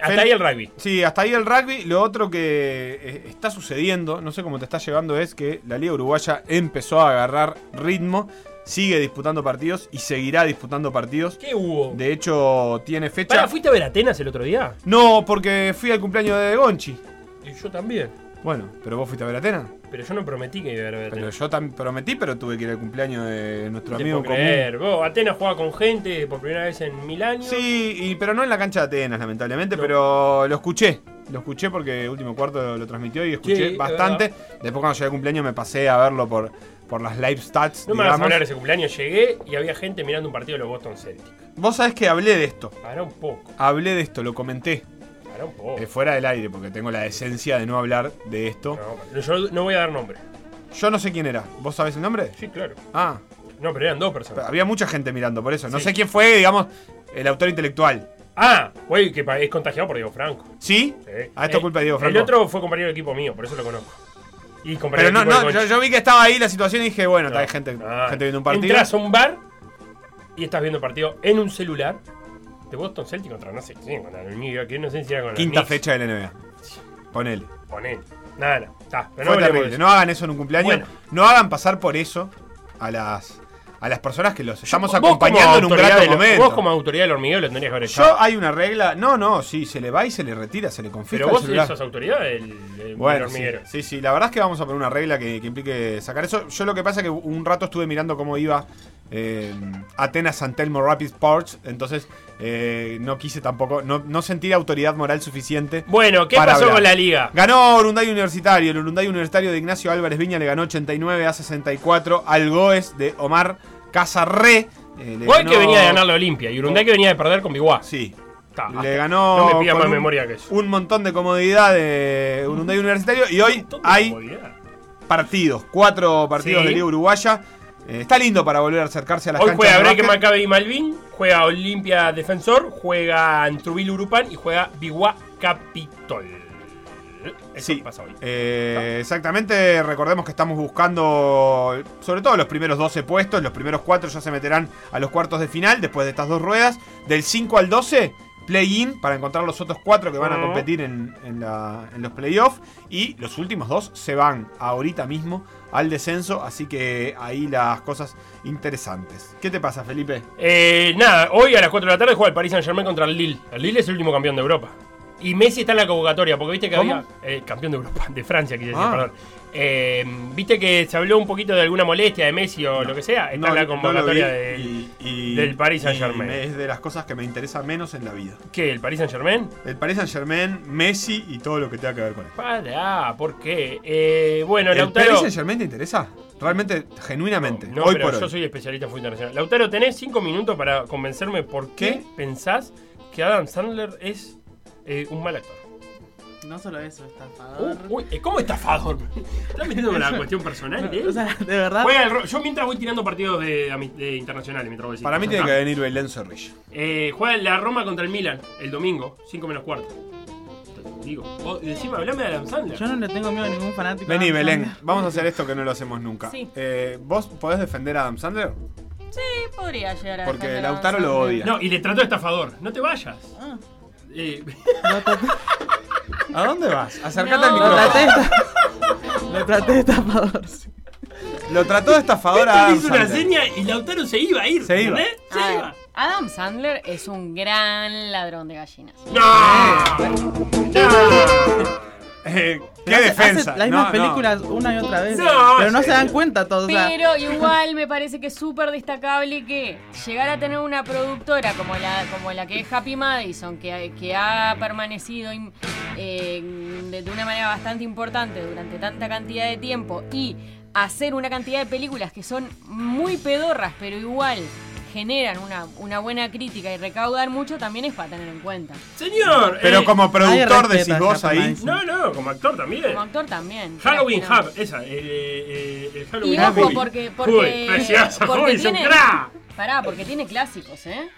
Hasta ahí el rugby. Sí, hasta ahí el rugby. Lo otro que eh, está sucediendo, no sé cómo te está llevando, es que la Liga Uruguaya empezó a agarrar ritmo. Sigue disputando partidos y seguirá disputando partidos. ¿Qué hubo? De hecho, tiene fecha. Pará, ¿Fuiste a ver Atenas el otro día? No, porque fui al cumpleaños de Gonchi. Y yo también. Bueno, pero vos fuiste a ver a Atenas. Pero yo no prometí que iba a ver Pero Atenas. yo también prometí, pero tuve que ir al cumpleaños de nuestro te amigo puedo común. creer. Vos, Atenas juega con gente por primera vez en mil años. Sí, y- pero no en la cancha de Atenas, lamentablemente, No. pero lo escuché. Lo escuché porque último cuarto lo transmitió y escuché Sí, es bastante. Después cuando llegué al cumpleaños me pasé a verlo por, por las live stats. No me vas a hablar de ese cumpleaños. Llegué y había gente mirando un partido de los Boston Celtics. Vos sabés que hablé de esto. Para un poco. Hablé de esto, lo comenté. Para un poco. eh, fuera del aire, porque tengo la decencia de no hablar de esto. No, yo no voy a dar nombre. Yo no sé quién era. ¿Vos sabés el nombre? Sí, claro. Ah, No, pero eran dos pero personas. había mucha gente mirando, por eso. No Sí. sé quién fue, digamos, el autor intelectual. Ah, güey, que es contagiado por Diego Franco. ¿Sí? Sí. A esto Eh, culpa de Diego Franco. El otro fue compañero de equipo mío, por eso lo conozco. Y Pero no, de no, de yo, vi que estaba ahí la situación y dije, bueno, No. está hay gente, gente viendo un partido. Entras a un bar y estás viendo el partido en un celular de Boston Celtic contra no sé quién, contra el New York, que no sé si era con Quinta fecha del NBA. Ponele. Poné. Nada, nada. Está, pero Fue no de hagan eso en un cumpleaños. Bueno. No hagan pasar por eso a las, a las personas que los estamos acompañando en un del- momento. Vos como autoridad del hormiguero lo tendrías que haber Yo echado. hay una regla. No, no, sí, se le va y se le retira, se le confisca Pero el vos celular. sos autoridad del, del- Bueno, hormiguero. sí, sí, la verdad es que vamos a poner una regla que, que implique sacar eso. Yo lo que pasa es que un rato estuve mirando cómo iba eh, Atenas San Telmo Rapid Sports, entonces eh, no quise tampoco, no, no sentí la autoridad moral suficiente. Bueno, ¿qué pasó hablar. con la liga? Ganó Urunday Universitario, el Urunday Universitario de Ignacio Álvarez Viña le ganó 89 a 64 al Goes de Omar Casarré. Eh, ganó- que venía de ganar la Olimpia y Urunday que venía de perder con Biguá. Sí, le ganó No me pida con más un- memoria que eso. un montón de comodidad de Urunday Universitario y hoy hay comodidad. partidos, cuatro partidos Sí. de Liga Uruguaya. Eh, está lindo para volver a acercarse a las Hoy canchas juega Breque básquet. Maccabi y Malvin, juega Olimpia Defensor, juega Antruville Urupán y juega Biguá Capitol. Eso Sí, pasa hoy. eh, exactamente. Recordemos que estamos buscando, sobre todo los primeros 12 puestos. Los primeros 4 ya se meterán a los cuartos de final después de estas dos ruedas. Del 5 al 12, play-in para encontrar los otros 4 que van a competir en, en la- en los playoffs. Y los últimos dos se van ahorita mismo al descenso. Así que ahí las cosas interesantes. ¿Qué te pasa, Felipe? Eh, nada, hoy a las 4 de la tarde juega el Paris Saint Germain contra el Lille. El Lille es el último campeón de Europa. Y Messi está en la convocatoria, porque viste que ¿Cómo? había. eh, campeón de Europa, de Francia, quise decir, Ah. perdón. Eh, viste que se habló un poquito de alguna molestia de Messi o lo que sea. Está en la no lo convocatoria vi de. y- y- del Paris y Saint-Germain. me- Es de las cosas que me interesa menos en la vida. ¿Qué? ¿El Paris Saint Germain? El Paris Saint Germain, Messi y todo lo que tenga que ver con él. Pará, ¿por qué? Eh, bueno, ¿El Lautaro. Paris Saint Germain te interesa? Realmente, genuinamente. No, hoy pero por yo hoy. soy especialista en fútbol internacional. Lautaro, tenés cinco minutos para convencerme por qué, ¿Qué? pensás que Adam Sandler es eh, un mal actor. No solo eso, estafador. Uh, uy, eh, ¿Cómo estafador? ¿Estás metiendo la cuestión personal? No, eh? o sea, de verdad. Juega el ro- yo mientras voy tirando partidos de, de internacionales, mientras voy Para mí tiene que venir Belén Zorrilla. Eh, juega la Roma contra el Milan el domingo, 5 menos cuarto. Te Digo, vos, decime, hablame de Adam Sandler. Yo no le tengo miedo a ningún fanático. Vení, Adam Belén. Sandler. Vamos a hacer esto que no lo hacemos nunca. Sí. Eh, ¿Vos podés defender a Adam Sandler? Sí, podría llegar a Porque defender a Lautaro lo Sandler. odia. No, y le trató de estafador. No te vayas. Ah, Eh, lo traté- ¿A dónde vas? Acercate No. al Lo micrófono. traté de esta- Lo traté de estafador. sí. Lo trató de estafador a Este Adam hizo una Sandler. seña y Lautaro se iba a ir. Se iba. ¿entendés? Se A ver, iba. Adam Sandler es un gran ladrón de gallinas. ¡No! ¡No! Eh, ¿Qué Hace- defensa? hace las mismas No, no. películas una y otra vez. No, pero no sí. se dan cuenta todos. o sea, Pero igual me parece que es súper destacable que llegar a tener una productora como la, como la que es Happy Madison, que, que ha permanecido in- eh, de, de una manera bastante importante durante tanta cantidad de tiempo y hacer una cantidad de películas que son muy pedorras, pero igual generan una, una buena crítica y recaudan mucho, también es para tener en cuenta. Señor. Pero eh, como productor decís vos ahí. No, no, como actor también. Como actor también. Halloween no. Hub, esa, el, eh, el Halloween Y Hub. ojo, porque, Uy, porque, tiene, pará, porque tiene clásicos, ¿eh?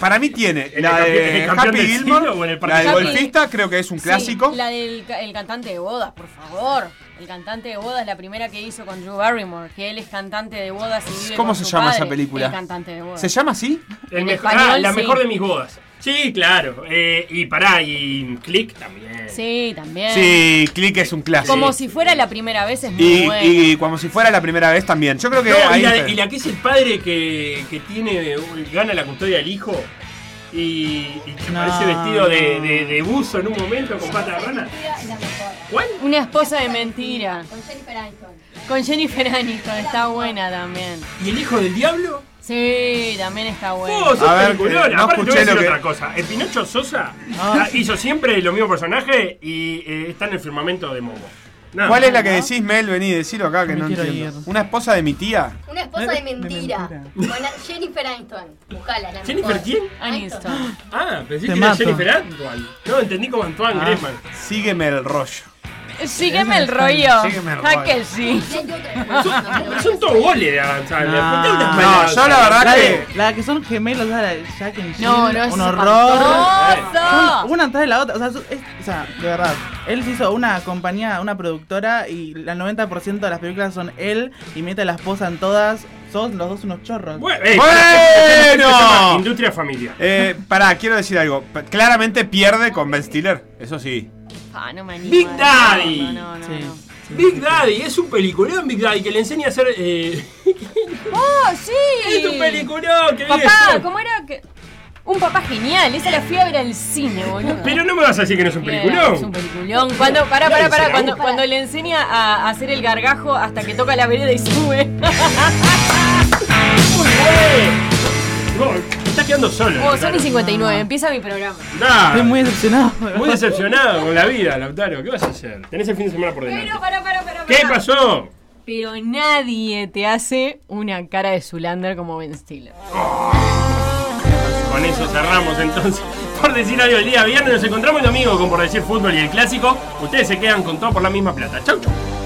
Para mí tiene ¿El la de el Happy Gilmore, la del golfista, creo que es un Sí, clásico. la del ca- el cantante de bodas, por favor. El cantante de bodas, la primera que hizo con Drew Barrymore, que él es cantante de bodas y vive ¿Cómo con se su llama padre, esa película? El cantante de bodas. ¿Se llama así? El En mejor- español, ah, la sí. mejor de mis bodas. Sí, claro. Eh, y pará, y Click también. Sí, también. Sí, Click es un clásico. Como si fuera la primera vez es muy y, bueno. y como si fuera la primera vez también. Yo creo que No, ahí y, la, está. y la que es el padre que, que tiene gana la custodia del hijo y, y que No. aparece vestido de, de- de buzo en un momento con pata de rana. ¿Cuál? Una esposa de mentira. Con Jennifer Aniston. Con Jennifer Aniston, está buena también. ¿Y el hijo del diablo? Sí, también está buena. Oh, A ver, eh, no Aparte, te voy a escuché decir lo que- otra cosa. El Pinocho Sosa Ah. hizo siempre lo mismo personaje y eh, está en el firmamento de Momo. ¿Cuál es la que decís, Mel? Vení, decilo acá que no entiendo. ir. ¿Una esposa de mi tía? Una esposa De- mentira. Jennifer Aniston. Buscala, la ¿Jennifer mejor. quién? Aniston. Ah, pensé Te que era mato. Jennifer Antoine. No, entendí como Antoine Ah. Griezmann. Sígueme el rollo. Sígueme el rollo. Sígueme el Ah, rollo. que sí. Otra Son, todos goles de avanzar. No. Yo la verdad La, que- de- la que son gemelos, la de Jack and Jill, No, no es un horror. espantoso. Son una atrás de la otra. O sea, es- o sea, de verdad. Él se hizo una compañía, una productora y el 90% de las películas son él y mete a la esposa en todas. Son los dos unos chorros. Bueno, eh, llama Industria familiar. Eh, pará, quiero decir algo. Claramente pierde con Ben Stiller. Eso sí. Ah, no me animo. Big Daddy. decirlo, No, no, Sí. no. Big Daddy, es un peliculón Big Daddy que le enseña a hacer. Eh, ¡Oh, sí! es un peliculón Papá. ¿cómo era que.? Un papá genial, esa la fui a ver al cine, boludo. Pero no me vas a decir que no es un Bien, peliculón. Es un peliculón. Cuando, pará, pará, pará, cuando, le enseña a hacer el gargajo hasta que toca la vereda y sube. Muy bueno. No, te estás quedando solo. Oh, son y 59, empieza mi programa. Nah, Estoy muy decepcionado. muy decepcionado con la vida, Lautaro. ¿Qué vas a hacer? Tenés el fin de semana por delante. Pero, pará, pará, pará. ¿Qué pará. pasó? Pero nadie te hace una cara de Zulander como Ben Stiller. Con eso cerramos entonces. Por decir algo, el día viernes nos encontramos el domingo con Por Decir Fútbol y el Clásico. Ustedes se quedan con todo por la misma plata. Chau, chau.